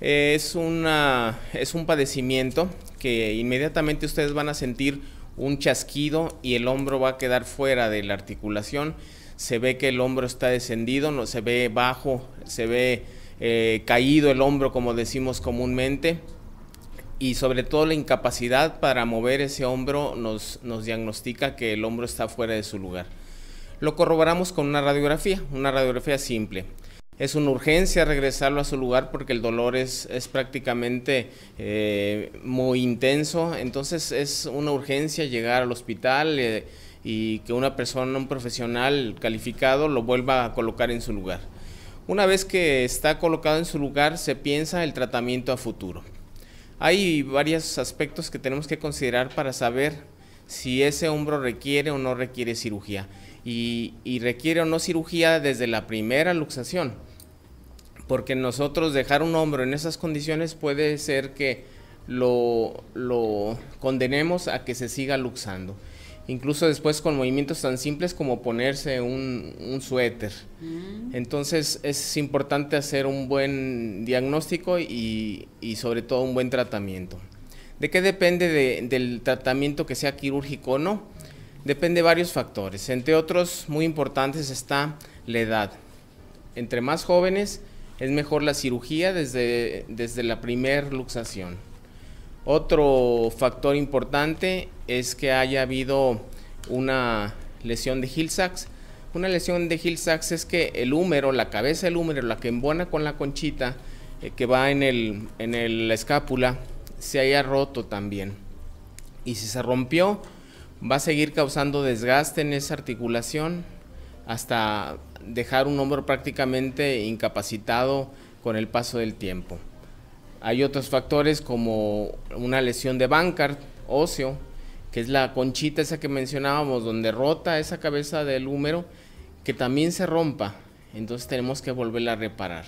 Es, una, es un padecimiento que inmediatamente ustedes van a sentir un chasquido y el hombro va a quedar fuera de la articulación. Se ve que el hombro está descendido, no se ve bajo, se ve eh, caído el hombro, como decimos comúnmente, y sobre todo la incapacidad para mover ese hombro nos, nos diagnostica que el hombro está fuera de su lugar. Lo corroboramos con una radiografía, una radiografía simple. Es una urgencia regresarlo a su lugar porque el dolor es, es prácticamente eh, muy intenso, entonces es una urgencia llegar al hospital eh, y que una persona, un profesional calificado lo vuelva a colocar en su lugar. Una vez que está colocado en su lugar, se piensa el tratamiento a futuro. Hay varios aspectos que tenemos que considerar para saber si ese hombro requiere o no requiere cirugía. Y, requiere o no cirugía desde la primera luxación. Porque nosotros dejar un hombro en esas condiciones puede ser que lo, lo condenemos a que se siga luxando incluso después con movimientos tan simples como ponerse un, suéter. Mm. Entonces es importante hacer un buen diagnóstico y, sobre todo un buen tratamiento. ¿De qué depende del tratamiento que sea quirúrgico o no? Depende de varios factores. Entre otros muy importantes está la edad. Entre más jóvenes es mejor la cirugía desde, desde la primer luxación. Otro factor importante es que haya habido una lesión de Hill-Sachs. Una lesión de Hill-Sachs es que el húmero, la cabeza del húmero, la que embona con la conchita eh, que va en, el, en la escápula, se haya roto también. Y si se rompió, va a seguir causando desgaste en esa articulación hasta dejar un hombro prácticamente incapacitado con el paso del tiempo. Hay otros factores como una lesión de Bankart óseo, que es la conchita esa que mencionábamos, donde rota esa cabeza del húmero, que también se rompa. Entonces tenemos que volverla a reparar.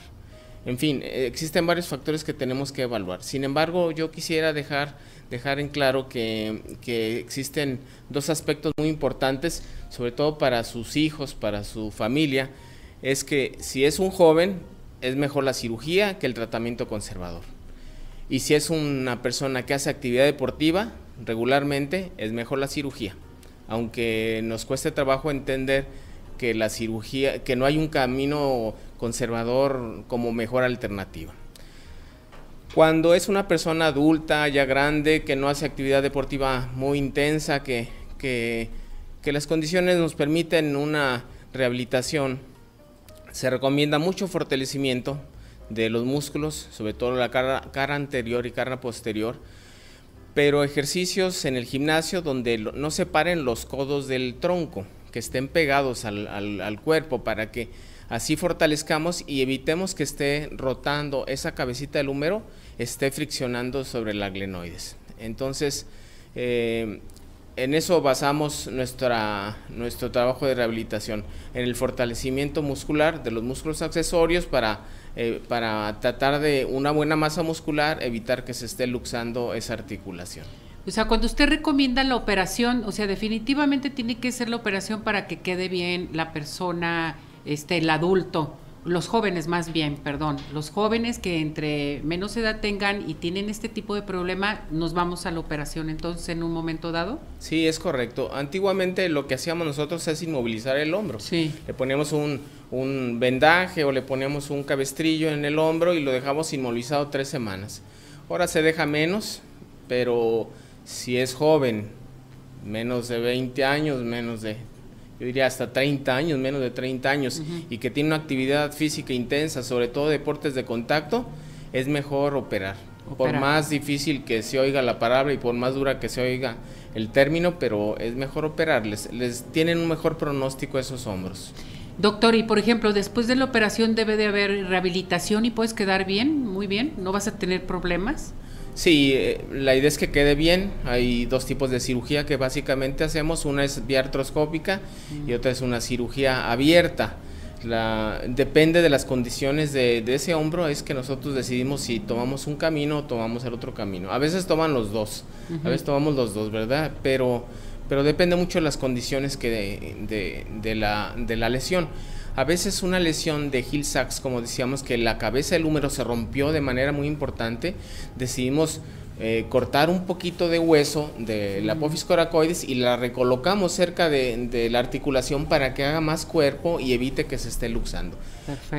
En fin, existen varios factores que tenemos que evaluar. Sin embargo, yo quisiera dejar, dejar en claro que, que existen dos aspectos muy importantes, sobre todo para sus hijos, para su familia, es que si es un joven, es mejor la cirugía que el tratamiento conservador. Y si es una persona que hace actividad deportiva regularmente, es mejor la cirugía. Aunque nos cueste trabajo entender que la cirugía, que no hay un camino conservador como mejor alternativa. Cuando es una persona adulta, ya grande, que no hace actividad deportiva muy intensa, que, que, las condiciones nos permiten una rehabilitación, se recomienda mucho fortalecimiento de los músculos, sobre todo la cara, cara anterior y cara posterior, pero ejercicios en el gimnasio donde no se paren los codos del tronco, que estén pegados al, al, cuerpo para que así fortalezcamos y evitemos que esté rotando esa cabecita del húmero, esté friccionando sobre la glenoides. Entonces, eh, en eso basamos nuestra, nuestro trabajo de rehabilitación, en el fortalecimiento muscular de los músculos accesorios para, eh, para tratar de una buena masa muscular, evitar que se esté luxando esa articulación. O sea, cuando usted recomienda la operación, o sea, definitivamente tiene que ser la operación para que quede bien la persona, este, el adulto, los jóvenes más bien, perdón, los jóvenes que entre menos edad tengan y tienen este tipo de problema, nos vamos a la operación entonces en un momento dado. Sí, es correcto. Antiguamente lo que hacíamos nosotros es inmovilizar el hombro. Sí. Le poníamos un, un vendaje o le poníamos un cabestrillo en el hombro y lo dejamos inmovilizado tres semanas. Ahora se deja menos, pero si es joven, menos de 20 años, menos de, yo diría hasta 30 años, menos de 30 años, y que tiene una actividad física intensa, sobre todo deportes de contacto, es mejor operar. Por más difícil que se oiga la palabra y por más dura que se oiga el término, pero es mejor operarles. Les tienen un mejor pronóstico esos hombros. Doctor, y por ejemplo, después de la operación debe de haber rehabilitación y puedes quedar bien, muy bien, no vas a tener problemas. Sí, eh, la idea es que quede bien. Hay dos tipos de cirugía que básicamente hacemos. Una es vía artroscópica y otra es una cirugía abierta. La, depende de las condiciones de, ese hombro, es que nosotros decidimos si tomamos un camino o tomamos el otro camino. A veces toman los dos, a veces tomamos los dos, ¿verdad? Pero, pero depende mucho de las condiciones que de, de, la, de la lesión. A veces una lesión de Hill Sachs, como decíamos, que la cabeza del húmero se rompió de manera muy importante, decidimos eh, cortar un poquito de hueso de la apófisis coracoides y la recolocamos cerca de, la articulación para que haga más cuerpo y evite que se esté luxando.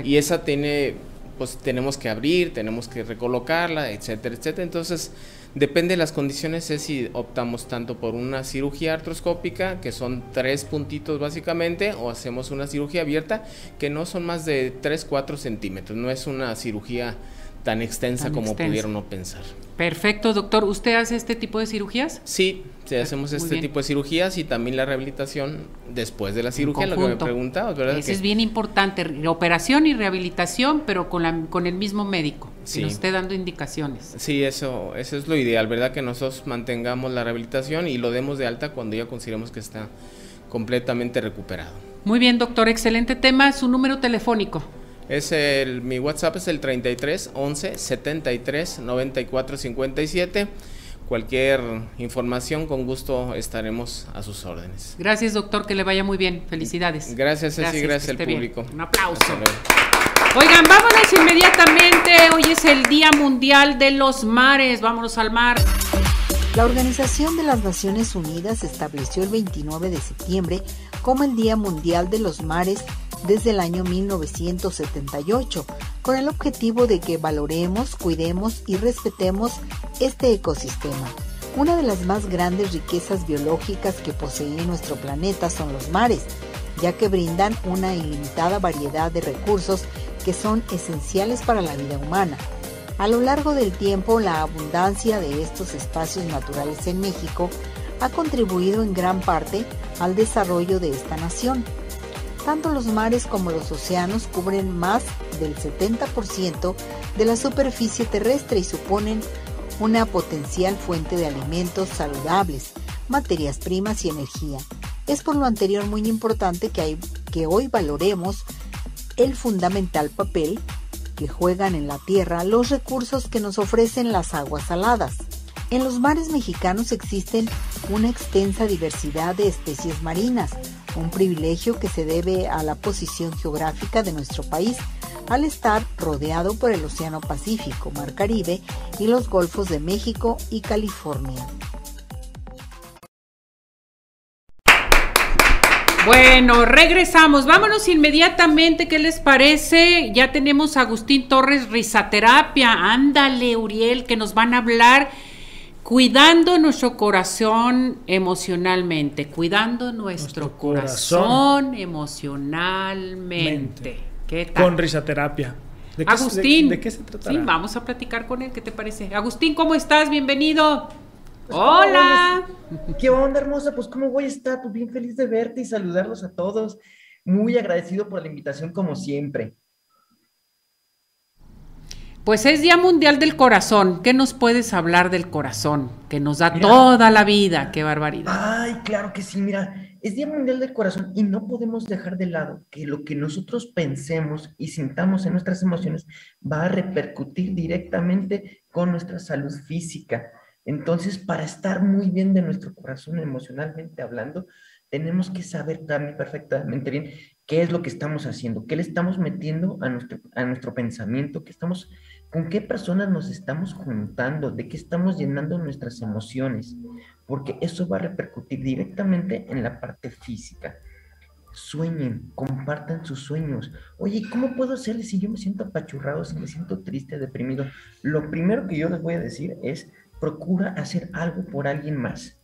Y esa tiene, pues tenemos que abrir, tenemos que recolocarla, etcétera, etcétera. Entonces, Depende de las condiciones, es si optamos tanto por una cirugía artroscópica, que son tres puntitos básicamente, o hacemos una cirugía abierta, que no son más de 3, 4 centímetros. No es una cirugía tan extensa como pudieron no pensar. Perfecto, doctor. ¿Usted hace este tipo de cirugías? Sí, sí hacemos este tipo de cirugías y también la rehabilitación después de la cirugía, lo que me preguntabas, ¿verdad? Eso es bien importante, operación y rehabilitación, pero con, la, con el mismo médico, sí. que nos esté dando indicaciones. Sí, eso, eso es lo ideal, ¿verdad? Que nosotros mantengamos la rehabilitación y lo demos de alta cuando ya consideremos que está completamente recuperado. Muy bien, doctor, excelente tema. Su número telefónico. Es el, mi WhatsApp es el 33 11 73 94 57. Cualquier información, con gusto estaremos a sus órdenes. Gracias, doctor, que le vaya muy bien. Felicidades. Gracias, Ceci, gracias, al público. Un aplauso. Oigan, vámonos inmediatamente. Hoy es el Día Mundial de los Mares. Vámonos al mar. La Organización de las Naciones Unidas estableció el 29 de septiembre como el Día Mundial de los Mares desde el año 1978, con el objetivo de que valoremos, cuidemos y respetemos este ecosistema. Una de las más grandes riquezas biológicas que posee nuestro planeta son los mares, ya que brindan una ilimitada variedad de recursos que son esenciales para la vida humana. A lo largo del tiempo, la abundancia de estos espacios naturales en México ha contribuido en gran parte al desarrollo de esta nación. Tanto los mares como los océanos cubren más del 70% de la superficie terrestre y suponen una potencial fuente de alimentos saludables, materias primas y energía. Es por lo anterior muy importante que, hoy valoremos el fundamental papel que juegan en la tierra los recursos que nos ofrecen las aguas saladas. En los mares mexicanos existen una extensa diversidad de especies marinas, un privilegio que se debe a la posición geográfica de nuestro país al estar rodeado por el Océano Pacífico, Mar Caribe y los Golfos de México y California. Bueno, regresamos. Vámonos inmediatamente. ¿Qué les parece? Ya tenemos a Agustín Torres Risaterapia. Ándale, Uriel, que nos van a hablar cuidando nuestro corazón emocionalmente. Cuidando nuestro, corazón, emocionalmente. ¿Qué tal? Con risaterapia. ¿De Agustín. De, qué se trata? Sí, vamos a platicar con él. ¿Qué te parece? Agustín, ¿cómo estás? Bienvenido. Pues, Hola. ¿Qué onda, hermosa? Pues, ¿cómo voy a estar? Pues bien feliz de verte y saludarlos a todos. Muy agradecido por la invitación, como siempre. Pues es Día Mundial del Corazón. ¿Qué nos puedes hablar del corazón? Que nos da toda la vida. ¡Qué barbaridad! Ay, claro que sí. Mira, es Día Mundial del Corazón y no podemos dejar de lado que lo que nosotros pensemos y sintamos en nuestras emociones va a repercutir directamente con nuestra salud física. Entonces, para estar muy bien de nuestro corazón emocionalmente hablando, tenemos que saber también perfectamente bien qué es lo que estamos haciendo, qué le estamos metiendo a nuestro, a nuestro pensamiento, qué estamos, con qué personas nos estamos juntando, de qué estamos llenando nuestras emociones, porque eso va a repercutir directamente en la parte física. Sueñen, compartan sus sueños. Oye, ¿cómo puedo hacerle si yo me siento apachurrado, si me siento triste, deprimido? Lo primero que yo les voy a decir es, procura hacer algo por alguien más.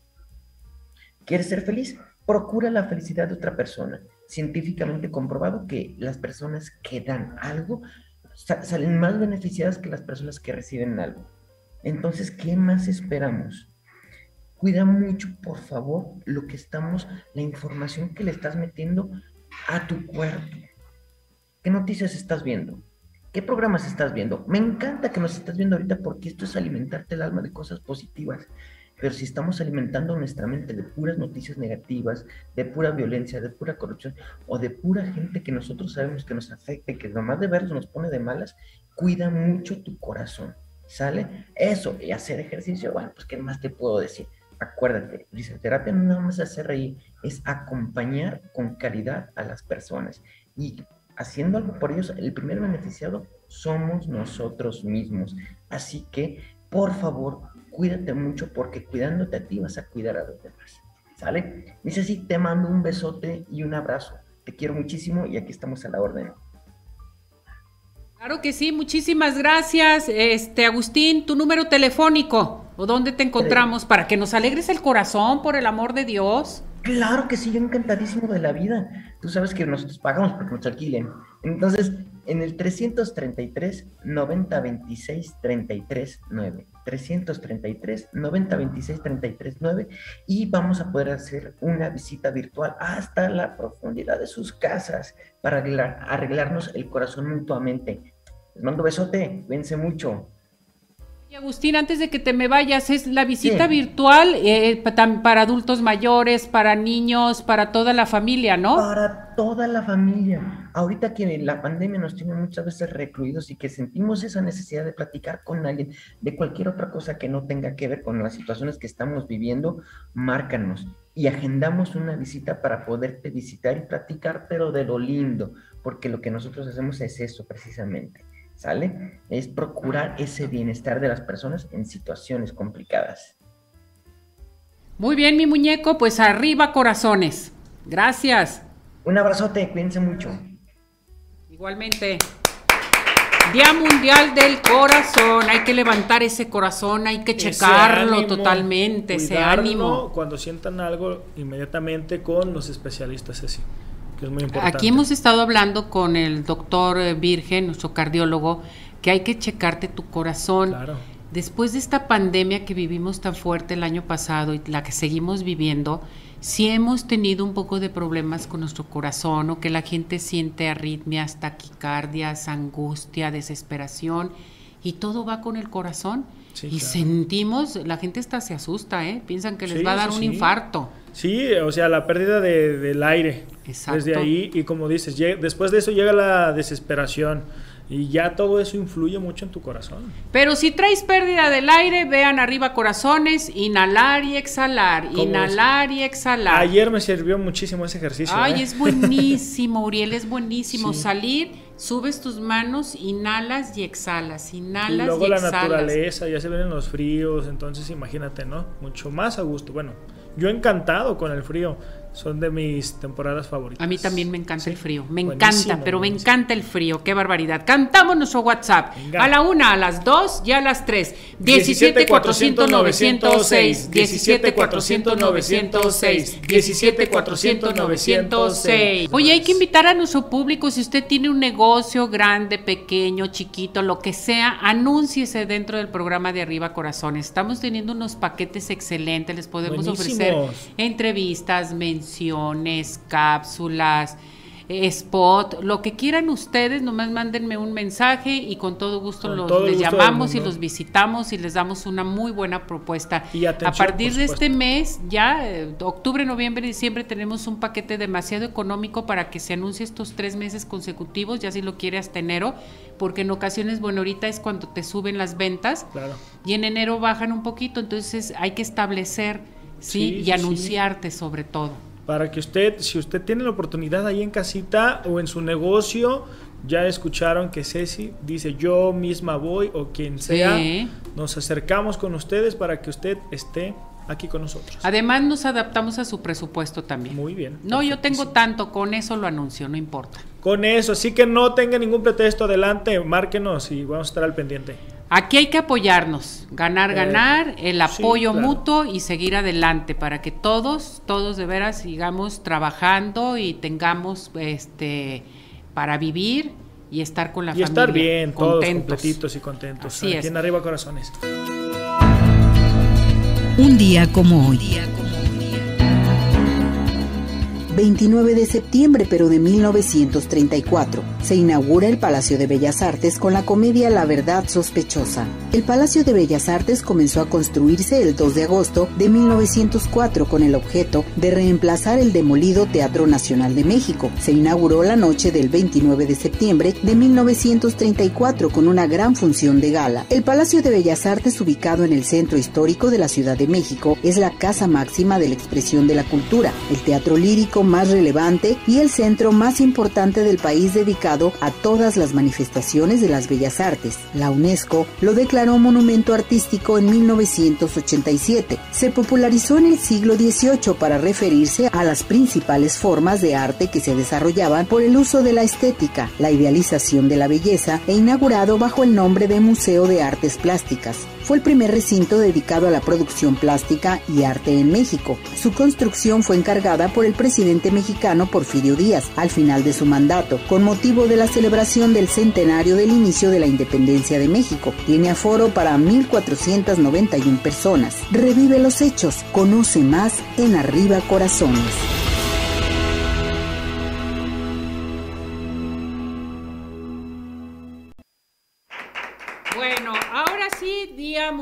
¿Quieres ser feliz? Procura la felicidad de otra persona. Científicamente comprobado que las personas que dan algo salen más beneficiadas que las personas que reciben algo. Entonces, ¿qué más esperamos? Cuida mucho, por favor, lo que estamos, la información que le estás metiendo a tu cuerpo. ¿Qué noticias estás viendo? ¿Qué programas estás viendo? Me encanta que nos estás viendo ahorita porque esto es alimentarte el alma de cosas positivas. Pero si estamos alimentando nuestra mente de puras noticias negativas, de pura violencia, de pura corrupción o de pura gente que nosotros sabemos que nos afecta y que nomás de verlos nos pone de malas, cuida mucho tu corazón. ¿Sale? Eso, y hacer ejercicio, bueno, pues ¿qué más te puedo decir? Acuérdate, terapia no nada más hacer reír, es acompañar con caridad a las personas. Y haciendo algo por ellos, el primer beneficiado somos nosotros mismos. Así que, por favor, cuídate mucho porque cuidándote a ti vas a cuidar a los demás. ¿Sale? Dice así, te mando un besote y un abrazo. Te quiero muchísimo y aquí estamos a la orden. Claro que sí, muchísimas gracias. Este, Agustín, tu número telefónico o dónde te encontramos para que nos alegres el corazón por el amor de Dios. Claro que sí, yo encantadísimo de la vida. Tú sabes que nosotros pagamos porque nos alquilen. Entonces, en el 333 90 26 33 9. 333 90 26 33 9 y vamos a poder hacer una visita virtual hasta la profundidad de sus casas para arreglarnos el corazón mutuamente. Les mando besote, vence mucho. Y Agustín, antes de que te me vayas, es la visita virtual eh, para adultos mayores, para niños, para toda la familia, ¿no? Para toda la familia. Ahorita que la pandemia nos tiene muchas veces recluidos y que sentimos esa necesidad de platicar con alguien de cualquier otra cosa que no tenga que ver con las situaciones que estamos viviendo, márcanos y agendamos una visita para poderte visitar y platicar, pero de lo lindo, porque lo que nosotros hacemos es eso precisamente ¿sale? Es procurar ese bienestar de las personas en situaciones complicadas. Muy bien, mi muñeco, pues arriba corazones. Gracias. Un abrazote, cuídense mucho. Igualmente. Día Mundial del Corazón. Hay que levantar ese corazón, hay que checarlo totalmente, ese ánimo. Cuando sientan algo, inmediatamente con los especialistas así. Aquí hemos estado hablando con el doctor eh, Virgen, nuestro cardiólogo, que hay que checarte tu corazón. Después de esta pandemia que vivimos tan fuerte el año pasado y la que seguimos viviendo, si hemos tenido un poco de problemas con nuestro corazón o que la gente siente arritmias, taquicardias, angustia, desesperación y todo va con el corazón. y sentimos, la gente está se asusta, ¿eh? piensan que les va a dar un infarto. Sí, o sea, la pérdida de, del aire. Exacto. Desde ahí, y como dices, después de eso llega la desesperación, y ya todo eso influye mucho en tu corazón. Pero si traes pérdida del aire, vean arriba corazones, inhalar y exhalar, inhalar y exhalar. Ayer me sirvió muchísimo ese ejercicio. Ay, ¿eh? es buenísimo, Uriel, es buenísimo. Salir, subes tus manos, inhalas y exhalas, inhalas y, luego la naturaleza, ya se ven en los fríos, entonces imagínate, ¿no? Mucho más a gusto. Bueno, yo encantado con el frío son de mis temporadas favoritas. A mí también me encanta el frío, me encanta, pero me encanta el frío, qué barbaridad. Cantamos nuestro WhatsApp a la una, a las dos y a las tres. 17 400 906, 17 400 906, 17 400 906. Oye, hay que invitar a nuestro público, si usted tiene un negocio grande, pequeño, chiquito, lo que sea, anúnciese dentro del programa de Arriba Corazones. Estamos teniendo unos paquetes excelentes, les podemos ofrecer entrevistas, mensajes cápsulas, spot, lo que quieran ustedes, nomás mándenme un mensaje y con todo gusto los, les llamamos y los visitamos y les damos una muy buena propuesta. Y a partir de este mes, ya eh, octubre, noviembre, diciembre, tenemos un paquete demasiado económico para que se anuncie estos tres meses consecutivos, ya si lo quiere hasta enero, porque en ocasiones, bueno, ahorita es cuando te suben las ventas y en enero bajan un poquito, entonces hay que establecer ¿sí? y anunciarte sobre todo. Para que usted, si usted tiene la oportunidad ahí en casita o en su negocio, ya escucharon que Ceci dice yo misma voy o quien sea, nos acercamos con ustedes para que usted esté aquí con nosotros. Además nos adaptamos a su presupuesto también. Muy bien. No, yo tengo tanto, con eso lo anuncio, no importa. Con eso, así que no tenga ningún pretexto adelante, márquenos y vamos a estar al pendiente. Aquí hay que apoyarnos, ganar, eh, ganar, el apoyo mutuo y seguir adelante para que todos, todos de veras sigamos trabajando y tengamos este para vivir y estar con la familia. Y estar bien, todos completitos y contentos. Así Aquí en Arriba Corazones. Un día como hoy. 29 de septiembre, pero de 1934, se inaugura el Palacio de Bellas Artes con la comedia La Verdad Sospechosa. El Palacio de Bellas Artes comenzó a construirse el 2 de agosto de 1904 con el objeto de reemplazar el demolido Teatro Nacional de México. Se inauguró la noche del 29 de septiembre de 1934 con una gran función de gala. El Palacio de Bellas Artes, ubicado en el centro histórico de la Ciudad de México, es la casa máxima de la expresión de la cultura. El teatro lírico más relevante y el centro más importante del país dedicado a todas las manifestaciones de las bellas artes. La UNESCO lo declaró monumento artístico en 1987. Se popularizó en el siglo XVIII para referirse a las principales formas de arte que se desarrollaban por el uso de la estética, la idealización de la belleza e inaugurado bajo el nombre de Museo de Artes Plásticas. Fue el primer recinto dedicado a la producción plástica y arte en México. Su construcción fue encargada por el presidente mexicano Porfirio Díaz al final de su mandato, con motivo de la celebración del centenario del inicio de la independencia de México. Tiene aforo para 1.491 personas. Revive los hechos, conoce más en Arriba Corazones.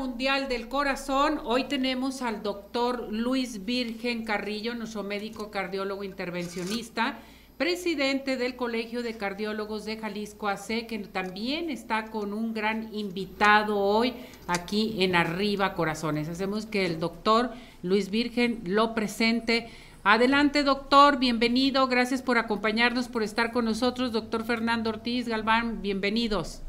Mundial del Corazón. Hoy tenemos al doctor Luis Virgen Carrillo, nuestro médico cardiólogo intervencionista, presidente del Colegio de Cardiólogos de Jalisco AC, que también está con un gran invitado hoy aquí en Arriba Corazones. Hacemos que el doctor Luis Virgen lo presente. Adelante, doctor, bienvenido. Gracias por acompañarnos, por estar con nosotros. Doctor Fernando Ortiz Galván, bienvenidos.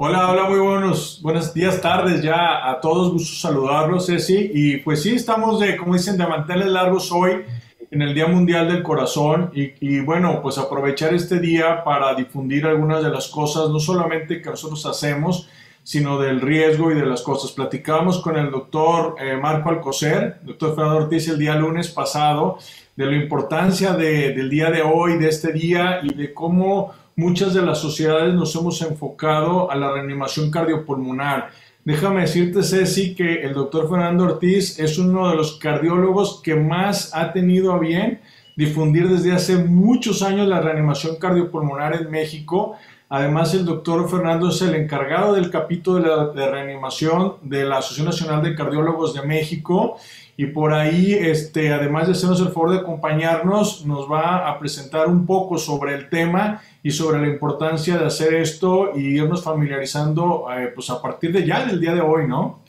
Hola, hola, muy buenos, buenos días, tardes ya a todos, gusto saludarlos, Ceci. Y pues sí, estamos de, como dicen, de manteles largos hoy en el Día Mundial del Corazón y, bueno, pues aprovechar este día para difundir algunas de las cosas, no solamente que nosotros hacemos, sino del riesgo y de las cosas. Platicamos con el doctor eh, Marco Alcocer, doctor Fernando Ortiz, el día lunes pasado, de la importancia de, del día de hoy, de este día y de cómo muchas de las sociedades nos hemos enfocado a la reanimación cardiopulmonar. Déjame decirte, Ceci, que el doctor Fernando Ortiz es uno de los cardiólogos que más ha tenido a bien difundir desde hace muchos años la reanimación cardiopulmonar en México. Además, el doctor Fernando es el encargado del capítulo de, de reanimación de la Asociación Nacional de Cardiólogos de México y por ahí, este, además de hacernos el favor de acompañarnos, nos va a presentar un poco sobre el tema y sobre la importancia de hacer esto y irnos familiarizando eh, pues a partir de ya del día de hoy, ¿no?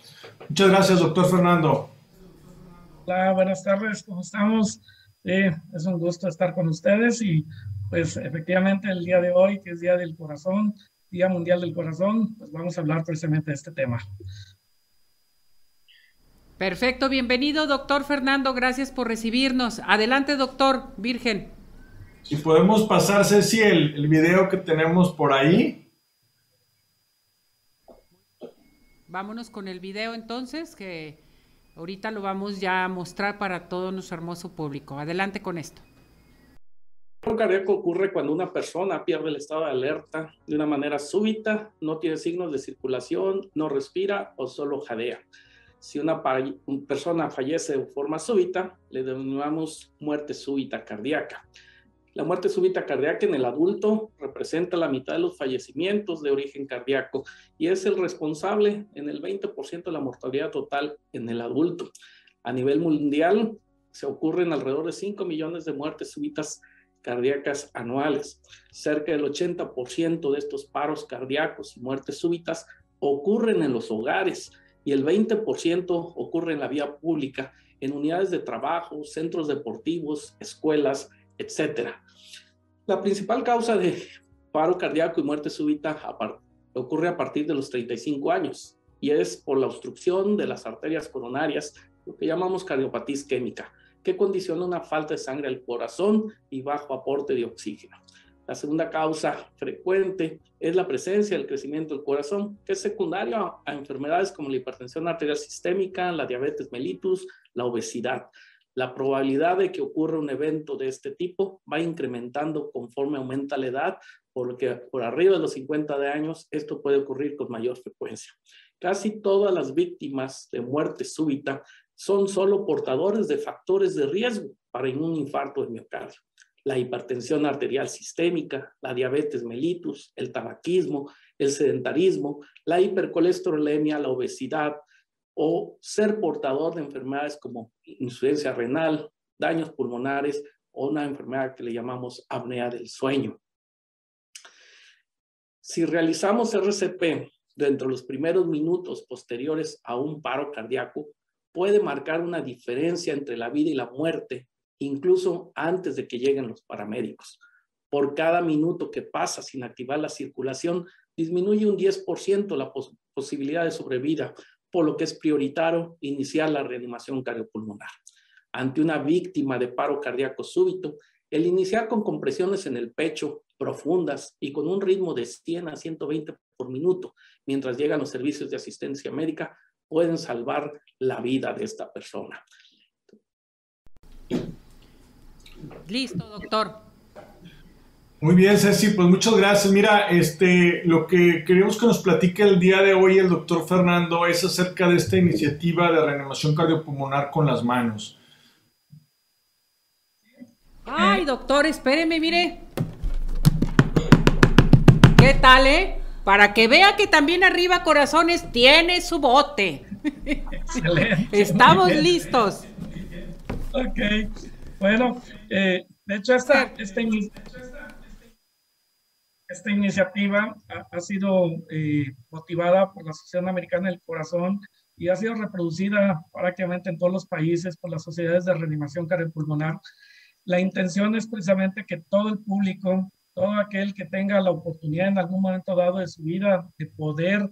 Muchas gracias, doctor Fernando. Hola, buenas tardes, ¿cómo estamos? es un gusto estar con ustedes y pues efectivamente el día de hoy, que es Día del Corazón, Día Mundial del Corazón, pues vamos a hablar precisamente de este tema. Perfecto, bienvenido, doctor Fernando, gracias por recibirnos. Adelante, doctor Virgen. Si podemos pasar, Ceci, el, el video que tenemos por ahí. Vámonos con el video entonces, que ahorita lo vamos ya a mostrar para todo nuestro hermoso público. Adelante con esto. Un cardíaco ocurre cuando una persona pierde el estado de alerta de una manera súbita, no tiene signos de circulación, no respira o solo jadea. Si una, persona fallece de forma súbita, le denominamos muerte súbita cardíaca. La muerte súbita cardíaca en el adulto representa la mitad de los fallecimientos de origen cardíaco y es el responsable en el 20% de la mortalidad total en el adulto. A nivel mundial se ocurren alrededor de 5 millones de muertes súbitas cardíacas anuales. Cerca del 80% de estos paros cardíacos y muertes súbitas ocurren en los hogares y el 20% ocurre en la vía pública, en unidades de trabajo, centros deportivos, escuelas, etc. La principal causa de paro cardíaco y muerte súbita ocurre a partir de los 35 años y es por la obstrucción de las arterias coronarias, lo que llamamos cardiopatía isquémica, que condiciona una falta de sangre al corazón y bajo aporte de oxígeno. La segunda causa frecuente es la presencia del crecimiento del corazón, que es secundario a, enfermedades como la hipertensión arterial sistémica, la diabetes mellitus, la obesidad. La probabilidad de que ocurra un evento de este tipo va incrementando conforme aumenta la edad, porque por arriba de los 50 de años esto puede ocurrir con mayor frecuencia. Casi todas las víctimas de muerte súbita son solo portadores de factores de riesgo para un infarto de miocardio la hipertensión arterial sistémica, la diabetes mellitus, el tabaquismo, el sedentarismo, la hipercolesterolemia, la obesidad o ser portador de enfermedades como insuficiencia renal, daños pulmonares o una enfermedad que le llamamos apnea del sueño. Si realizamos RCP dentro de los primeros minutos posteriores a un paro cardíaco, puede marcar una diferencia entre la vida y la muerte incluso antes de que lleguen los paramédicos. Por cada minuto que pasa sin activar la circulación, disminuye un 10% la posibilidad de sobrevida, por lo que es prioritario iniciar la reanimación cardiopulmonar. Ante una víctima de paro cardíaco súbito, el iniciar con compresiones en el pecho profundas y con un ritmo de 100 a 120 por minuto mientras llegan los servicios de asistencia médica pueden salvar la vida de esta persona. Listo, doctor. Muy bien, Ceci, pues muchas gracias. Mira, este, lo que queremos que nos platique el día de hoy el doctor Fernando es acerca de esta iniciativa de reanimación cardiopulmonar con las manos. Ay, doctor, espéreme, mire. ¿Qué tal, eh? Para que vea que también arriba Corazones tiene su bote. Excelente. Estamos listos. Ok. Bueno, eh, de hecho, esta, esta, iniciativa ha, sido eh, motivada por la Asociación Americana del Corazón y ha sido reproducida prácticamente en todos los países por las sociedades de reanimación cardiopulmonar. La intención es precisamente que todo el público, todo aquel que tenga la oportunidad en algún momento dado de su vida de poder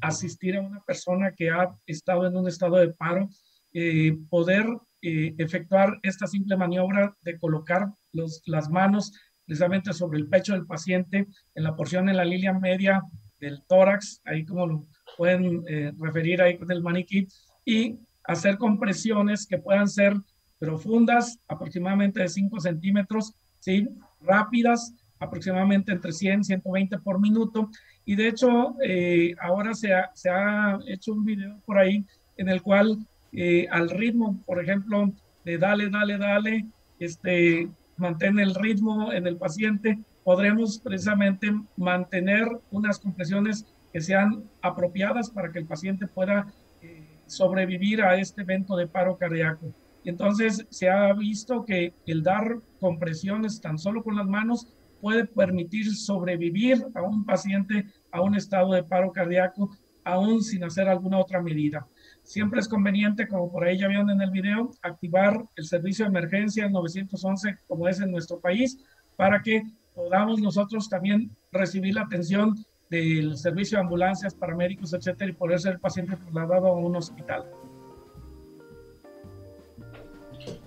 asistir a una persona que ha estado en un estado de paro, eh, poder eh, efectuar esta simple maniobra de colocar los, las manos precisamente sobre el pecho del paciente en la porción en la línea media del tórax, ahí como lo pueden eh, referir ahí con el maniquí, y hacer compresiones que puedan ser profundas, aproximadamente de 5 centímetros, ¿sí? rápidas, aproximadamente entre 100 y 120 por minuto. Y de hecho, eh, ahora se ha, se ha hecho un video por ahí en el cual eh, al ritmo, por ejemplo, de dale, dale, dale, este, mantén el ritmo en el paciente, podremos precisamente mantener unas compresiones que sean apropiadas para que el paciente pueda eh, sobrevivir a este evento de paro cardíaco. Entonces se ha visto que el dar compresiones tan solo con las manos puede permitir sobrevivir a un paciente a un estado de paro cardíaco aún sin hacer alguna otra medida. Siempre es conveniente, como por ahí ya vieron en el video, activar el servicio de emergencia 911 como es en nuestro país para que podamos nosotros también recibir la atención del servicio de ambulancias, paramédicos, etcétera, y poder ser el paciente trasladado a un hospital.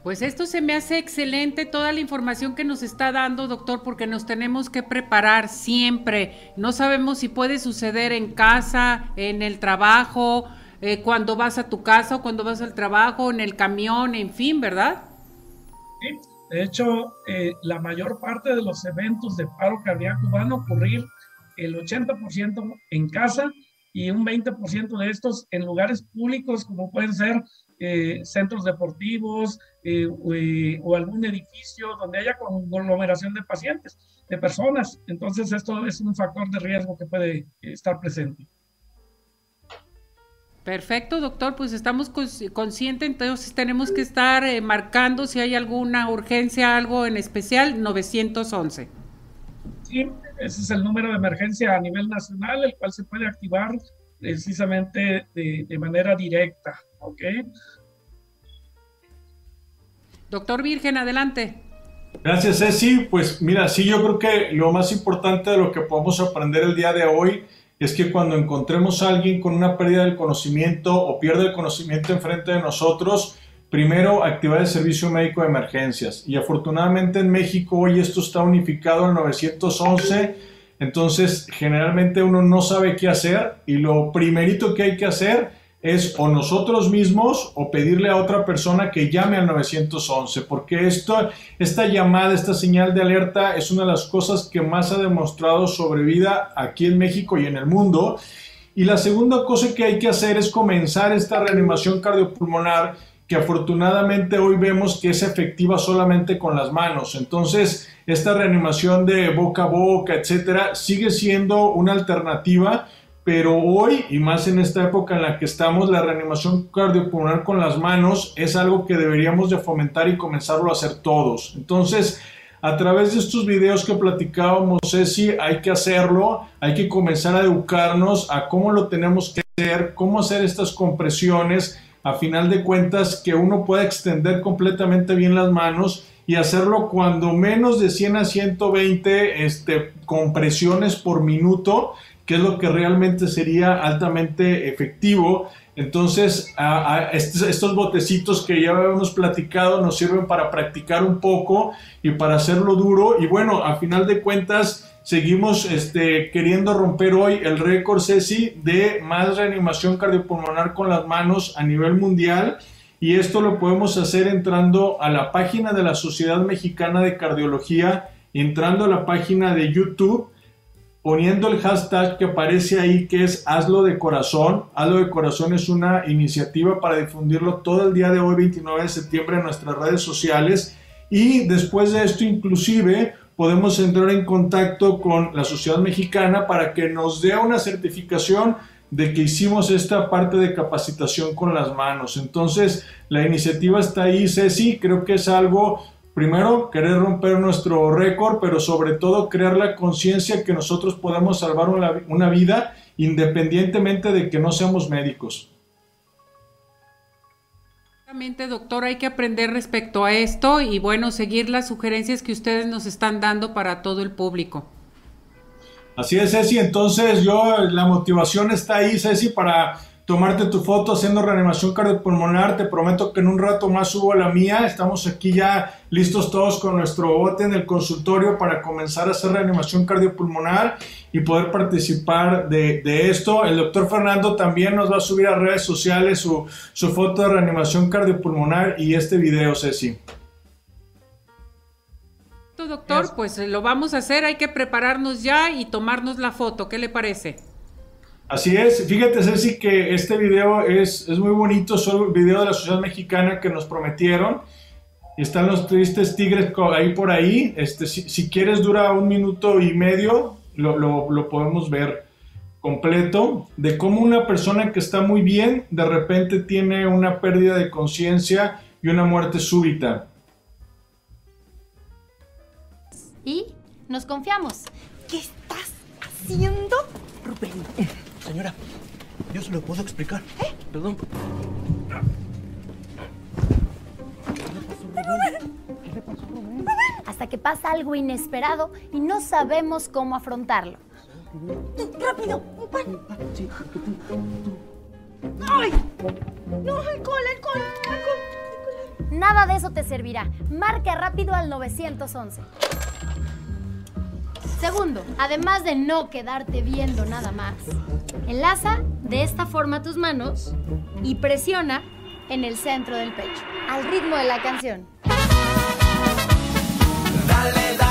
Pues esto se me hace excelente toda la información que nos está dando, doctor, porque nos tenemos que preparar siempre. No sabemos si puede suceder en casa, en el trabajo, eh, cuando vas a tu casa o cuando vas al trabajo, en el camión, en fin, ¿verdad? Sí, de hecho, eh, la mayor parte de los eventos de paro cardíaco van a ocurrir el 80% en casa y un 20% de estos en lugares públicos como pueden ser eh, centros deportivos eh, eh, o, algún edificio donde haya conglomeración de pacientes, de personas. Entonces esto es un factor de riesgo que puede estar presente. Perfecto, doctor, pues estamos conscientes, entonces tenemos que estar marcando si hay alguna urgencia, algo en especial, 911. Sí, ese es el número de emergencia a nivel nacional, el cual se puede activar precisamente de, de manera directa. ¿ok? Doctor Virgen, adelante. Gracias, Ceci. Pues mira, sí, yo creo que lo más importante de lo que podemos aprender el día de hoy es que cuando encontremos a alguien con una pérdida del conocimiento o pierde el conocimiento enfrente de nosotros, primero activar el servicio médico de emergencias. Y afortunadamente en México hoy esto está unificado en 911, entonces generalmente uno no sabe qué hacer y lo primerito que hay que hacer es o nosotros mismos o pedirle a otra persona que llame al 911, porque esto, esta llamada, esta señal de alerta es una de las cosas que más ha demostrado sobre vida aquí en México y en el mundo. Y la segunda cosa que hay que hacer es comenzar esta reanimación cardiopulmonar que afortunadamente hoy vemos que es efectiva solamente con las manos. Entonces, esta reanimación de boca a boca, etcétera, sigue siendo una alternativa pero hoy y más en esta época en la que estamos, la reanimación cardiopulmonar con las manos es algo que deberíamos de fomentar y comenzarlo a hacer todos. Entonces, a través de estos videos que platicábamos, Ceci, hay que hacerlo, hay que comenzar a educarnos a cómo lo tenemos que hacer, cómo hacer estas compresiones, a final de cuentas que uno pueda extender completamente bien las manos y hacerlo cuando menos de 100 a 120 este, compresiones por minuto qué es lo que realmente sería altamente efectivo. Entonces, estos, botecitos que ya habíamos platicado nos sirven para practicar un poco y para hacerlo duro. Y bueno, a final de cuentas, seguimos este, queriendo romper hoy el récord, Ceci, de más reanimación cardiopulmonar con las manos a nivel mundial. Y esto lo podemos hacer entrando a la página de la Sociedad Mexicana de Cardiología, entrando a la página de YouTube poniendo el hashtag que aparece ahí que es Hazlo de Corazón. Hazlo de Corazón es una iniciativa para difundirlo todo el día de hoy, 29 de septiembre, en nuestras redes sociales. Y después de esto, inclusive, podemos entrar en contacto con la sociedad mexicana para que nos dé una certificación de que hicimos esta parte de capacitación con las manos. Entonces, la iniciativa está ahí, Ceci, creo que es algo primero, querer romper nuestro récord, pero sobre todo crear la conciencia que nosotros podemos salvar una, vida independientemente de que no seamos médicos. Exactamente, doctor, hay que aprender respecto a esto y bueno, seguir las sugerencias que ustedes nos están dando para todo el público. Así es, Ceci. Entonces, yo, la motivación está ahí, Ceci, para tomarte tu foto haciendo reanimación cardiopulmonar. Te prometo que en un rato más subo la mía. Estamos aquí ya listos todos con nuestro bote en el consultorio para comenzar a hacer reanimación cardiopulmonar y poder participar de, esto. El doctor Fernando también nos va a subir a redes sociales su, su foto de reanimación cardiopulmonar y este video, Ceci. Doctor, pues lo vamos a hacer, hay que prepararnos ya y tomarnos la foto, ¿qué le parece? Así es, fíjate Ceci que este video es, es muy bonito, es el video de la sociedad mexicana que nos prometieron. Están los tristes tigres ahí por ahí. Este, si, quieres dura un minuto y medio, lo, lo, lo podemos ver completo de cómo una persona que está muy bien de repente tiene una pérdida de conciencia y una muerte súbita. Y nos confiamos. ¿Qué estás haciendo, Rubén? Señora, yo se lo puedo explicar. ¿Eh? Perdón. Hasta que pasa algo inesperado y no sabemos cómo afrontarlo. ¡Rápido! ¡Un pan! ¡Ay! ¡No, alcohol, alcohol, alcohol! Nada de eso te servirá. Marca rápido al 911. Segundo, además de no quedarte viendo nada más, enlaza de esta forma tus manos y presiona en el centro del pecho, al ritmo de la canción. Dale, dale,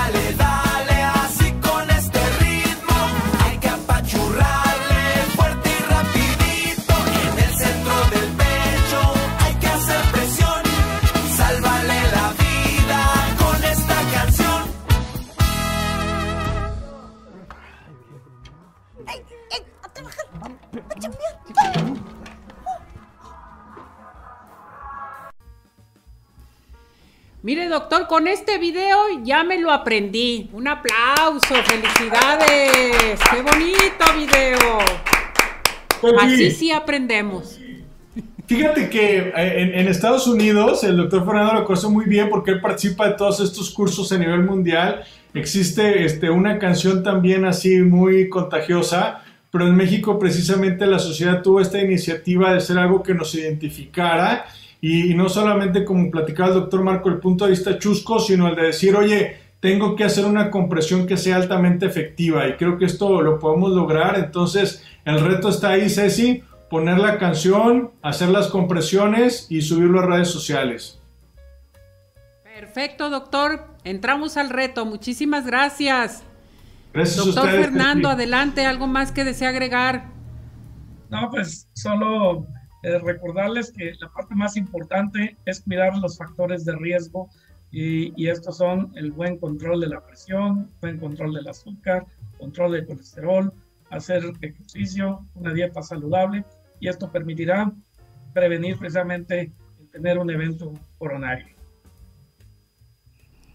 Mire, doctor, con este video ya me lo aprendí. Un aplauso, felicidades. Qué bonito video. Así sí aprendemos. Fíjate que eh, en, en Estados Unidos el doctor Fernando lo conoce muy bien porque él participa de todos estos cursos a nivel mundial. Existe este, una canción también así muy contagiosa, pero en México precisamente la sociedad tuvo esta iniciativa de ser algo que nos identificara y, y no solamente como platicaba el doctor Marco el punto de vista chusco, sino el de decir, oye, tengo que hacer una compresión que sea altamente efectiva y creo que esto lo podemos lograr. Entonces el reto está ahí, Ceci poner la canción, hacer las compresiones y subirlo a redes sociales. Perfecto, doctor. Entramos al reto. Muchísimas gracias. Gracias doctor a ustedes. Fernando, Ceci. adelante. ¿Algo más que desea agregar? No, pues solo eh, recordarles que la parte más importante es cuidar los factores de riesgo y, estos son el buen control de la presión, buen control del azúcar, control del colesterol, hacer ejercicio, una dieta saludable y esto permitirá prevenir precisamente el tener un evento coronario.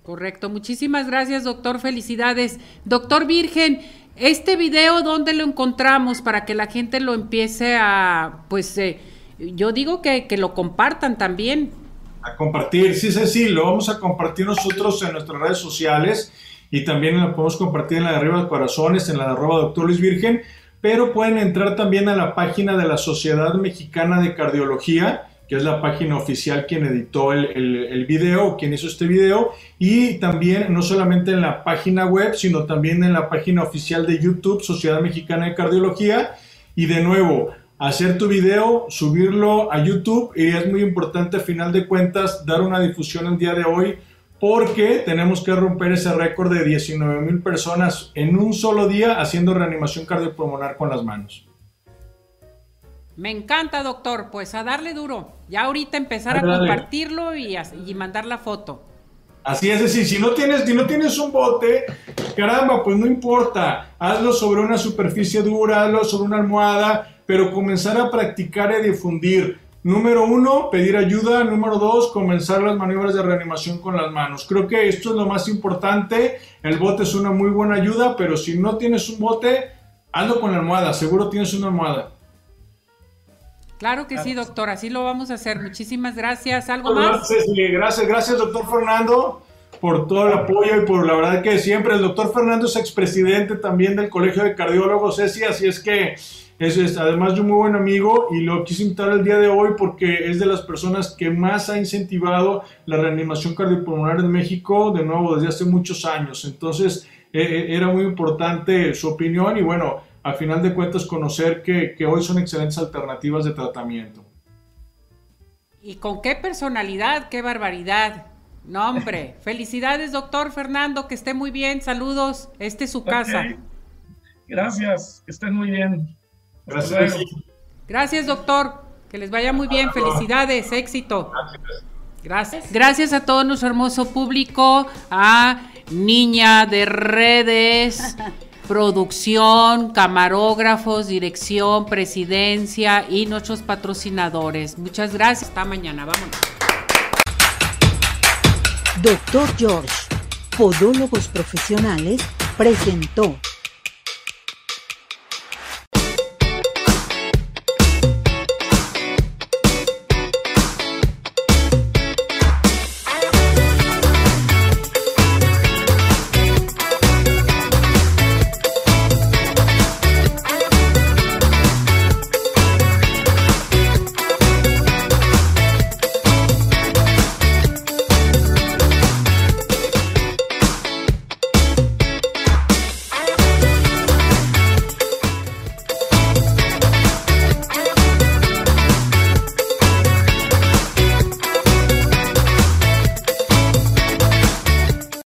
Correcto. Muchísimas gracias, doctor. Felicidades. Doctor Virgen, este video, ¿dónde lo encontramos para que la gente lo empiece a, pues, eh, yo digo que, que lo compartan también? A compartir, sí, sí, sí, lo vamos a compartir nosotros en nuestras redes sociales y también lo podemos compartir en la de arriba de corazones, en la de arroba doctor Luis Virgen, pero pueden entrar también a la página de la Sociedad Mexicana de Cardiología, que es la página oficial quien editó el, el, el video, quien hizo este video, y también no solamente en la página web, sino también en la página oficial de YouTube, Sociedad Mexicana de Cardiología, y de nuevo, hacer tu video, subirlo a YouTube y es muy importante a final de cuentas dar una difusión el día de hoy porque tenemos que romper ese récord de 19 mil personas en un solo día haciendo reanimación cardiopulmonar con las manos. Me encanta, doctor. Pues a darle duro. Ya ahorita empezar a compartirlo y, a- y mandar la foto. Así es decir, si no tienes, si no tienes un bote, caramba, pues no importa, hazlo sobre una superficie dura, hazlo sobre una almohada, pero comenzar a practicar y difundir. Número uno, pedir ayuda. Número dos, comenzar las maniobras de reanimación con las manos. Creo que esto es lo más importante. El bote es una muy buena ayuda, pero si no tienes un bote, hazlo con la almohada. Seguro tienes una almohada. Claro que sí, doctor. Así lo vamos a hacer. Muchísimas gracias. ¿Algo más? Gracias, gracias, doctor Fernando, por todo el apoyo y por la verdad que siempre. El doctor Fernando es expresidente también del Colegio de Cardiólogos, Ceci, así es que es, es además de un muy buen amigo y lo quise invitar el día de hoy porque es de las personas que más ha incentivado la reanimación cardiopulmonar en México, de nuevo, desde hace muchos años. Entonces, eh, eh, era muy importante su opinión y bueno, a final de cuentas conocer que, que hoy son excelentes alternativas de tratamiento. ¿Y con qué personalidad? ¡Qué barbaridad! No, hombre. Felicidades, doctor Fernando. Que esté muy bien. Saludos. Este es su casa. Gracias, que estén muy bien. Gracias. Gracias, doctor. Que les vaya muy bien. Felicidades, éxito. Gracias. Gracias. Gracias a todo nuestro hermoso público, a Niña de Redes, producción, camarógrafos, dirección, presidencia y nuestros patrocinadores. Muchas gracias. Hasta mañana. Vámonos. Doctor George, Podólogos Profesionales, presentó.